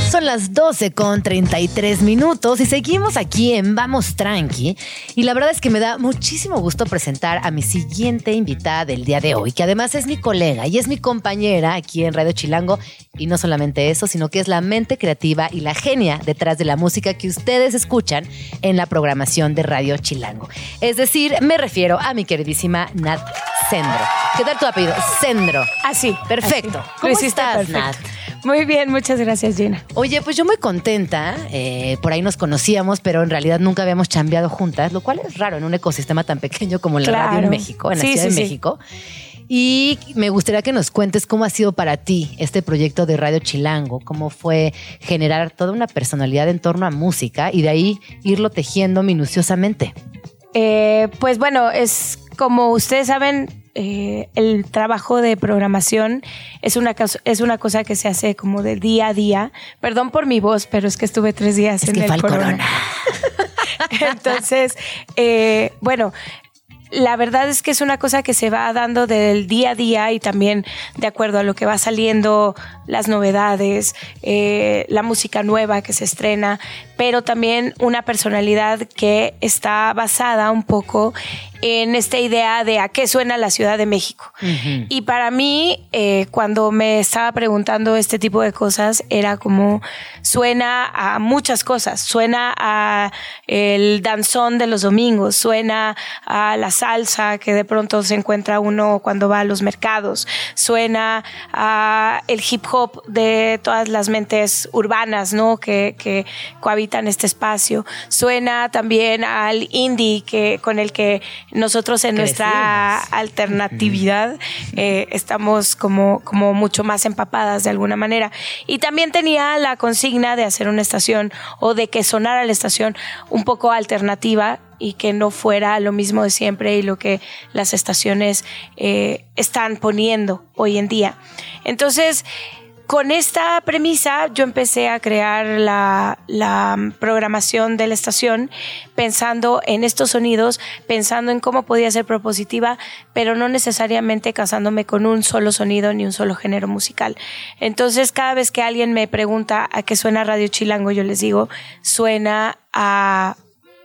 [SPEAKER 2] Son las 12 con 33 minutos y seguimos aquí en Vamos Tranqui. Y la verdad es que me da muchísimo gusto presentar a mi siguiente invitada del día de hoy, que además es mi colega y es mi compañera aquí en Radio Chilango. Y no solamente eso, sino que es la mente creativa y la genia detrás de la música que ustedes escuchan en la programación de Radio Chilango. Es decir, me refiero a mi queridísima Nat Sendro. ¿Qué tal tu apellido? Sendro.
[SPEAKER 11] Así.
[SPEAKER 2] Perfecto.
[SPEAKER 11] así.
[SPEAKER 2] ¿Cómo estás,
[SPEAKER 11] perfecto.
[SPEAKER 2] Nat?
[SPEAKER 11] Muy bien, muchas gracias, Gina.
[SPEAKER 2] Oye, pues yo muy contenta. eh, por ahí nos conocíamos, pero en realidad nunca habíamos chambeado juntas, lo cual es raro en un ecosistema tan pequeño como la radio en
[SPEAKER 11] Claro.
[SPEAKER 2] México, en la
[SPEAKER 11] Sí,
[SPEAKER 2] Ciudad
[SPEAKER 11] sí,
[SPEAKER 2] de
[SPEAKER 11] sí.
[SPEAKER 2] Y me gustaría que nos cuentes cómo ha sido para ti este proyecto de Radio Chilango, cómo fue generar toda una personalidad en torno a música y de ahí irlo tejiendo minuciosamente.
[SPEAKER 11] Eh, pues bueno, es como ustedes saben, eh, el trabajo de programación es una, es una cosa que se hace como de día a día. Perdón por mi voz, pero es que estuve tres días en el corona. Entonces, eh, bueno, la verdad es que es una cosa que se va dando del día a día y también de acuerdo a lo que va saliendo, las novedades, eh, la música nueva que se estrena, pero también una personalidad que está basada un poco en esta idea de a qué suena la Ciudad de México. Y para mí, eh, cuando me estaba preguntando este tipo de cosas, era como suena a muchas cosas. Suena a el danzón de los domingos, suena a la salsa que de pronto se encuentra uno cuando va a los mercados, suena a el hip hop de todas las mentes urbanas, ¿no? Que, que cohabitan este espacio. Suena también al indie que con el que nosotros en nuestra alternatividad eh, estamos como, como mucho más empapadas de alguna manera. Y también tenía la consigna de hacer una estación o de que sonara la estación un poco alternativa y que no fuera lo mismo de siempre y lo que las estaciones eh, están poniendo hoy en día. Entonces, con esta premisa yo empecé a crear la, programación de la estación pensando en estos sonidos, pensando en cómo podía ser propositiva, pero no necesariamente casándome con un solo sonido ni un solo género musical. Entonces cada vez que alguien me pregunta a qué suena Radio Chilango, yo les digo, suena a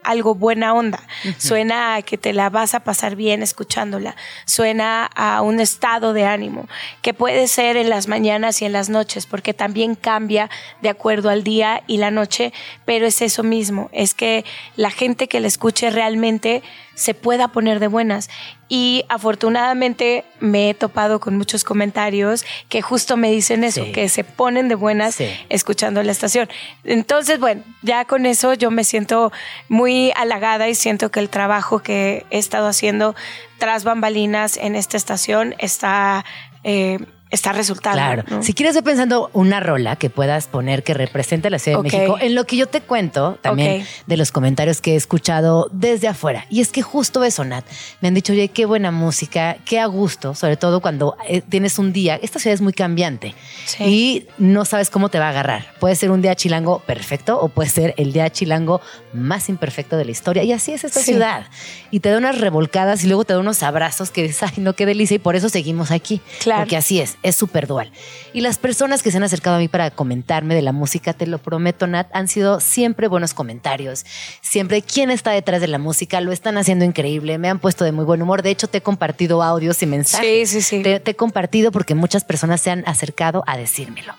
[SPEAKER 11] algo buena onda, suena a que te la vas a pasar bien escuchándola, suena a un estado de ánimo, que puede ser en las mañanas y en las noches, porque también cambia de acuerdo al día y la noche, pero es eso mismo, es que la gente que la escuche realmente se pueda poner de buenas. Y afortunadamente me he topado con muchos comentarios que justo me dicen eso, que se ponen de buenas escuchando la estación. Entonces, bueno, ya con eso yo me siento muy halagada y siento que el trabajo que he estado haciendo tras bambalinas en esta estación está eh, está resultando.
[SPEAKER 2] Claro. Si quieres ir pensando una rola que puedas poner que represente a la Ciudad de México, en lo que yo te cuento también de los comentarios que he escuchado desde afuera. Y es que justo eso, Nat. Me han dicho, oye, qué buena música, qué a gusto, sobre todo cuando eh, tienes un día. Esta ciudad es muy cambiante y no sabes cómo te va a agarrar. Puede ser un día chilango perfecto o puede ser el día chilango más imperfecto de la historia. Y así es esta ciudad. Y te da unas revolcadas y luego te da unos abrazos que dices, ay, no, qué delicia. Y por eso seguimos aquí. Claro. Porque así es es súper dual. Y las personas que se han acercado a mí para comentarme de la música, te lo prometo, Nat, han sido siempre buenos comentarios. Siempre quién está detrás de la música, lo están haciendo increíble, me han puesto de muy buen humor. De hecho, te he compartido audios y mensajes.
[SPEAKER 11] Sí, sí, sí.
[SPEAKER 2] Te, he compartido porque muchas personas se han acercado a decírmelo.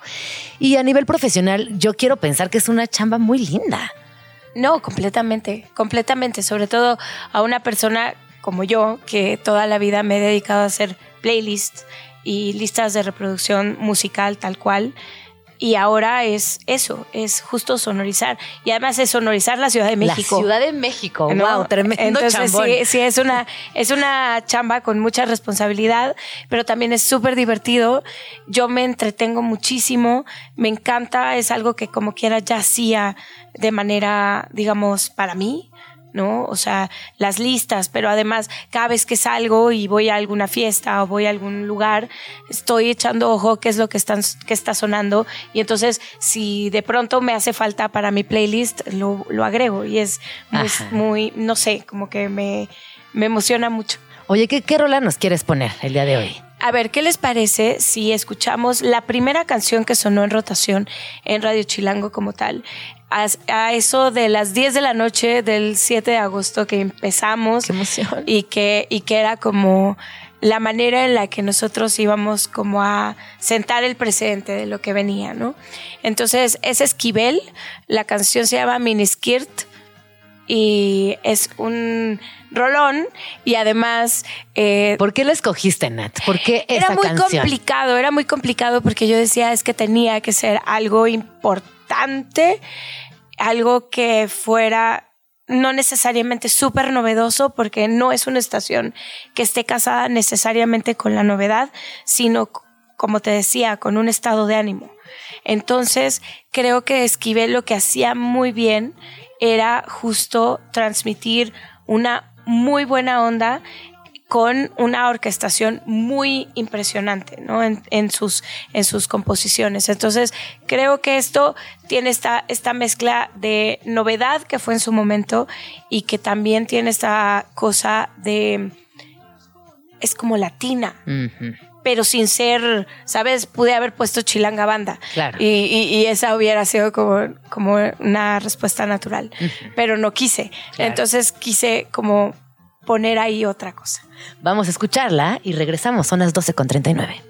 [SPEAKER 2] Y a nivel profesional, yo quiero pensar que es una chamba muy linda.
[SPEAKER 11] No, completamente, completamente. Sobre todo a una persona como yo, que toda la vida me he dedicado a hacer playlists y listas de reproducción musical tal cual. Y ahora es eso, es justo sonorizar. Y además es sonorizar la Ciudad de México.
[SPEAKER 2] La Ciudad de México, wow, tremendo
[SPEAKER 11] Entonces, Sí, sí, es una, es una chamba con mucha responsabilidad, pero también es súper divertido. Yo me entretengo muchísimo, me encanta, es algo que como quiera ya hacía de manera, digamos, para mí. ¿No? O sea, las listas, pero además cada vez que salgo y voy a alguna fiesta o voy a algún lugar, estoy echando ojo qué es lo que, están, que está sonando y entonces si de pronto me hace falta para mi playlist, lo, agrego y es muy, muy, no sé, como que me, me emociona mucho.
[SPEAKER 2] Oye, ¿qué, ¿qué rola nos quieres poner el día de hoy?
[SPEAKER 11] A ver, ¿qué les parece si escuchamos la primera canción que sonó en rotación en Radio Chilango como tal? a, eso de las 10 de la noche del 7 de agosto que empezamos. Y que, y que era como la manera en la que nosotros íbamos como a sentar el presente de lo que venía, ¿no? Entonces, es Esquivel, la canción se llama Miniskirt y es un rolón y además...
[SPEAKER 2] Eh, ¿Por qué la escogiste, Nat? ¿Por qué esa
[SPEAKER 11] Era muy complicado, era muy complicado porque yo decía es que tenía que ser algo importante algo que fuera no necesariamente súper novedoso, porque no es una estación que esté casada necesariamente con la novedad, sino, como te decía, con un estado de ánimo. Entonces, creo que Esquivel lo que hacía muy bien era justo transmitir una muy buena onda con una orquestación muy impresionante ¿no? en, sus, en sus composiciones. Entonces, creo que esto tiene esta, esta mezcla de novedad que fue en su momento y que también tiene esta cosa de... es como latina. Pero sin ser, ¿sabes? Pude haber puesto Chilanga Banda.
[SPEAKER 2] Claro.
[SPEAKER 11] Y, esa hubiera sido como, como una respuesta natural. Pero no quise. Entonces quise como poner ahí otra cosa.
[SPEAKER 2] Vamos a escucharla y regresamos. Son las 12.39.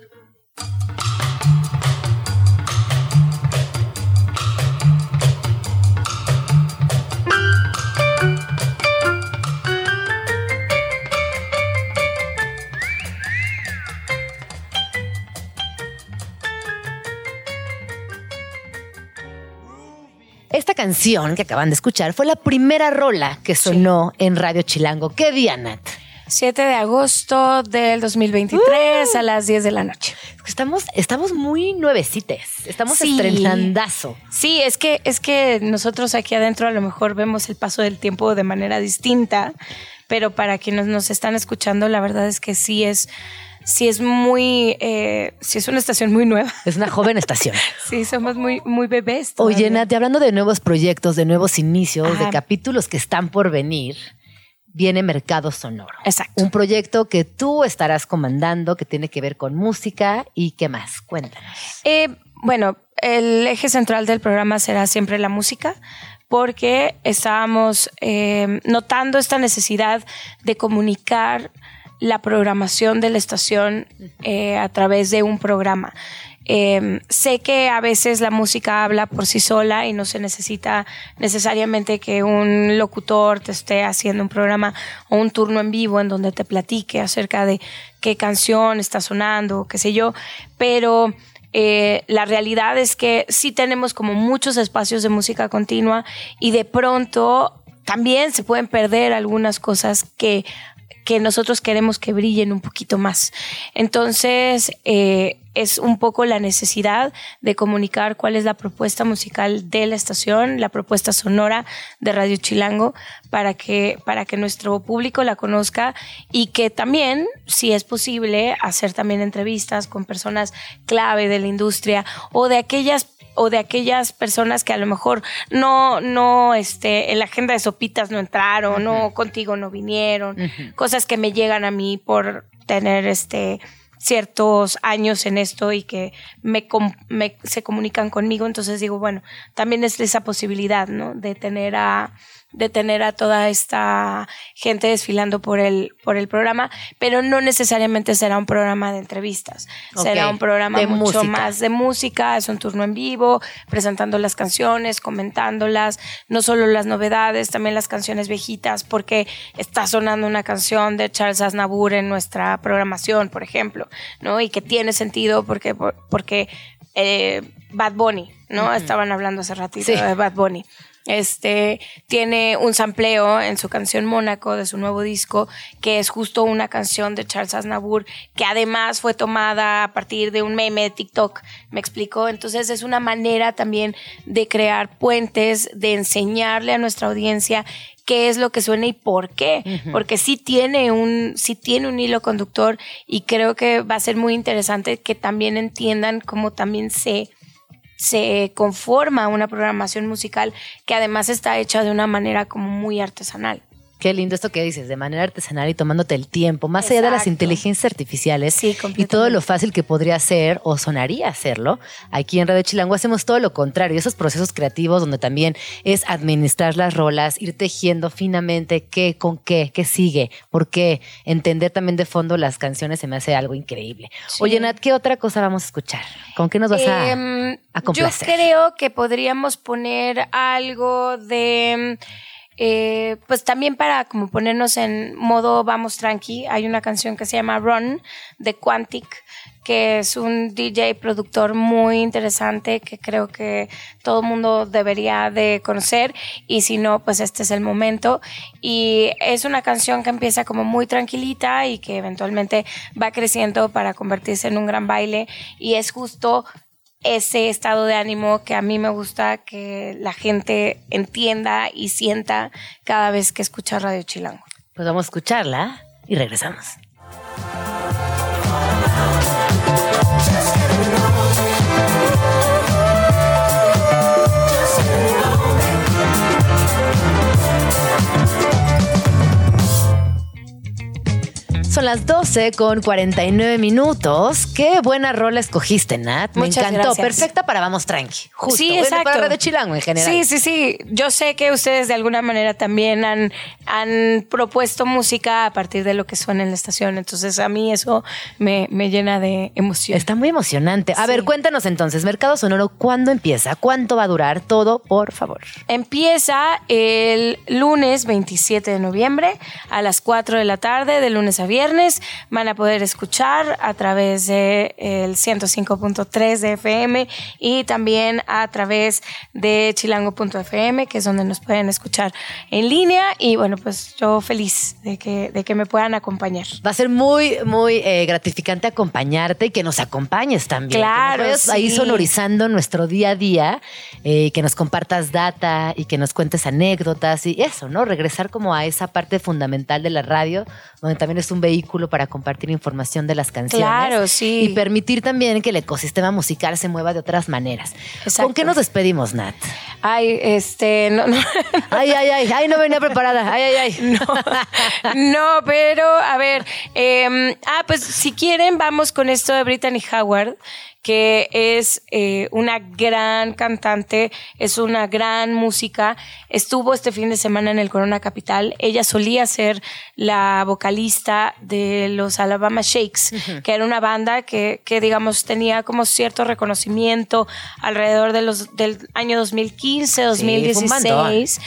[SPEAKER 2] Esta canción que acaban de escuchar fue la primera rola que sonó en Radio Chilango. ¿Qué día, Nat?
[SPEAKER 11] 7 de agosto del 2023 uh. a las 10 de la noche.
[SPEAKER 2] Estamos, estamos muy nuevecites, estamos sí. estrenandazo.
[SPEAKER 11] Sí, es que, es que nosotros aquí adentro a lo mejor vemos el paso del tiempo de manera distinta, pero para quienes nos están escuchando, la verdad es que sí es sí es muy, eh, sí es una estación muy nueva.
[SPEAKER 2] Es una joven estación.
[SPEAKER 11] sí, somos muy, muy bebés.
[SPEAKER 2] Oye, Nati, hablando de nuevos proyectos, de nuevos inicios, de capítulos que están por venir, viene Mercado Sonoro.
[SPEAKER 11] Exacto.
[SPEAKER 2] Un proyecto que tú estarás comandando, que tiene que ver con música y qué más. Cuéntanos.
[SPEAKER 11] Eh, bueno, el eje central del programa será siempre la música porque estábamos eh, notando esta necesidad de comunicar la programación de la estación eh, a través de un programa. Em, sé que a veces la música habla por sí sola y no se necesita necesariamente que un locutor te esté haciendo un programa o un turno en vivo en donde te platique acerca de qué canción está sonando, qué sé yo, pero eh, la realidad es que sí tenemos como muchos espacios de música continua y de pronto también se pueden perder algunas cosas que que nosotros queremos que brillen un poquito más. Entonces, eh, es un poco la necesidad de comunicar cuál es la propuesta musical de la estación, la propuesta sonora de Radio Chilango, para que, para que nuestro público la conozca y que también, si es posible, hacer también entrevistas con personas clave de la industria o de aquellas o de aquellas personas que a lo mejor no, no, este, en la agenda de sopitas no entraron, no, contigo no vinieron, cosas que me llegan a mí por tener este ciertos años en esto y que me, se comunican conmigo, entonces digo, bueno, también es esa posibilidad, ¿no? De tener a de tener a toda esta gente desfilando por el, por el programa, pero no necesariamente será un programa de entrevistas, será un programa mucho más de música, es un turno en vivo, presentando las canciones, comentándolas, no solo las novedades, también las canciones viejitas, porque está sonando una canción de Charles Aznavour en nuestra programación, por ejemplo, ¿no? Y que tiene sentido porque, porque eh, Bad Bunny, ¿no? Estaban hablando hace ratito de Bad Bunny. Este tiene un sampleo en su canción Mónaco de su nuevo disco, que es justo una canción de Charles Aznavour, que además fue tomada a partir de un meme de TikTok. ¿Me explico? Entonces es una manera también de crear puentes, de enseñarle a nuestra audiencia qué es lo que suena y por qué, porque sí tiene un sí tiene un hilo conductor y creo que va a ser muy interesante que también entiendan cómo también se se conforma una programación musical que además está hecha de una manera como muy artesanal.
[SPEAKER 2] Qué lindo esto que dices, de manera artesanal y tomándote el tiempo, más allá de las inteligencias artificiales y todo lo fácil que podría ser o sonaría hacerlo. Aquí en Radio Chilango hacemos todo lo contrario, esos procesos creativos donde también es administrar las rolas, ir tejiendo finamente qué con qué, qué sigue, por qué, entender también de fondo las canciones se me hace algo increíble. Oye, Nat, ¿qué otra cosa vamos a escuchar? ¿Con qué nos vas a, em, a complacer?
[SPEAKER 11] Yo creo que podríamos poner algo de eh, pues también para como ponernos en modo vamos tranqui, hay una canción que se llama Run de Quantic, que es un DJ productor muy interesante que creo que todo el mundo debería de conocer y si no, pues este es el momento. Y es una canción que empieza como muy tranquilita y que eventualmente va creciendo para convertirse en un gran baile y es justo ese estado de ánimo que a mí me gusta que la gente entienda y sienta cada vez que escucha Radio Chilango.
[SPEAKER 2] Pues vamos a escucharla y regresamos. Son las 12 con 49 minutos. Qué buena rola escogiste, Nat. Me
[SPEAKER 11] Muchas
[SPEAKER 2] encantó.
[SPEAKER 11] gracias.
[SPEAKER 2] Perfecta para Vamos Tranqui. Justo.
[SPEAKER 11] Sí,
[SPEAKER 2] Bueno,
[SPEAKER 11] exacto.
[SPEAKER 2] Para Radio Chilango en general.
[SPEAKER 11] Sí, sí, sí. Yo sé que ustedes de alguna manera también han, han propuesto música a partir de lo que suena en la estación. Entonces a mí eso me, me llena de emoción.
[SPEAKER 2] Está muy emocionante. A ver, cuéntanos entonces, Mercado Sonoro, ¿cuándo empieza? ¿Cuánto va a durar? Todo, por favor.
[SPEAKER 11] Empieza el lunes 27 de noviembre a las 4 de la tarde, de lunes a viernes. Van a poder escuchar a través del el 105.3 de FM y también a través de chilango.fm, que es donde nos pueden escuchar en línea. Y bueno, pues yo feliz de que, de que me puedan acompañar.
[SPEAKER 2] Va a ser muy, muy eh, gratificante acompañarte y que nos acompañes también.
[SPEAKER 11] Claro,
[SPEAKER 2] Que nos vayas ahí sonorizando nuestro día a día, eh, que nos compartas data y que nos cuentes anécdotas y eso, ¿no? Regresar como a esa parte fundamental de la radio, donde también es un vehículo para compartir información de las canciones.
[SPEAKER 11] Claro, sí.
[SPEAKER 2] Y permitir también que el ecosistema musical se mueva de otras maneras. ¿Con qué nos despedimos, Nat?
[SPEAKER 11] Ay, este, no, no.
[SPEAKER 2] Ay, ay, ay, ay, no venía preparada. Ay, ay, ay.
[SPEAKER 11] No, pero a ver, eh, ah, pues si quieren vamos con esto de Brittany Howard, que es eh, una gran cantante, es una gran música. Estuvo este fin de semana en el Corona Capital. Ella solía ser la vocalista de los Alabama Shakes, que era una banda que, que, digamos, tenía como cierto reconocimiento alrededor de los, del año 2015,
[SPEAKER 2] fue un bandón.
[SPEAKER 11] 2016.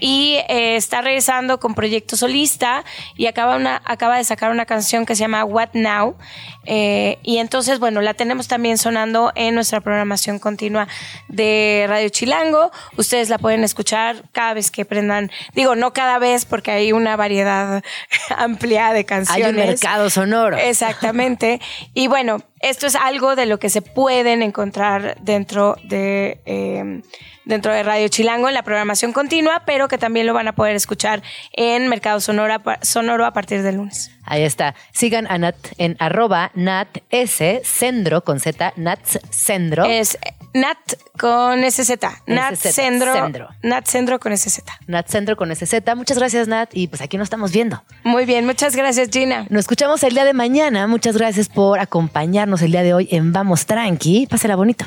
[SPEAKER 11] Y eh, está regresando con proyecto solista y acaba, una, acaba de sacar una canción que se llama What Now. Eh, y entonces, bueno, la tenemos también sonando en nuestra programación continua de Radio Chilango. Ustedes la pueden escuchar cada vez que prendan, digo, no cada vez porque hay una variedad amplia de
[SPEAKER 2] Hay
[SPEAKER 11] canciones.
[SPEAKER 2] un mercado sonoro.
[SPEAKER 11] Exactamente. Y bueno, esto es algo de lo que se pueden encontrar dentro de, eh, dentro de Radio Chilango en la programación continua, pero que también lo van a poder escuchar en Mercado Sonora, Sonoro a partir del lunes.
[SPEAKER 2] Ahí está. Sigan a Nat en arroba Nat S Sendro con Z, Nat Sendro.
[SPEAKER 11] Es Nat con SZ. Nat
[SPEAKER 2] SZ,
[SPEAKER 11] Sendro.
[SPEAKER 2] Sendro.
[SPEAKER 11] Nat Sendro con SZ.
[SPEAKER 2] Nat Sendro con SZ. Muchas gracias, Nat. Y pues aquí nos estamos viendo.
[SPEAKER 11] Muy bien, muchas gracias, Gina.
[SPEAKER 2] Nos escuchamos el día de mañana. Muchas gracias por acompañarnos el día de hoy en Vamos Tranqui. Pásela bonito.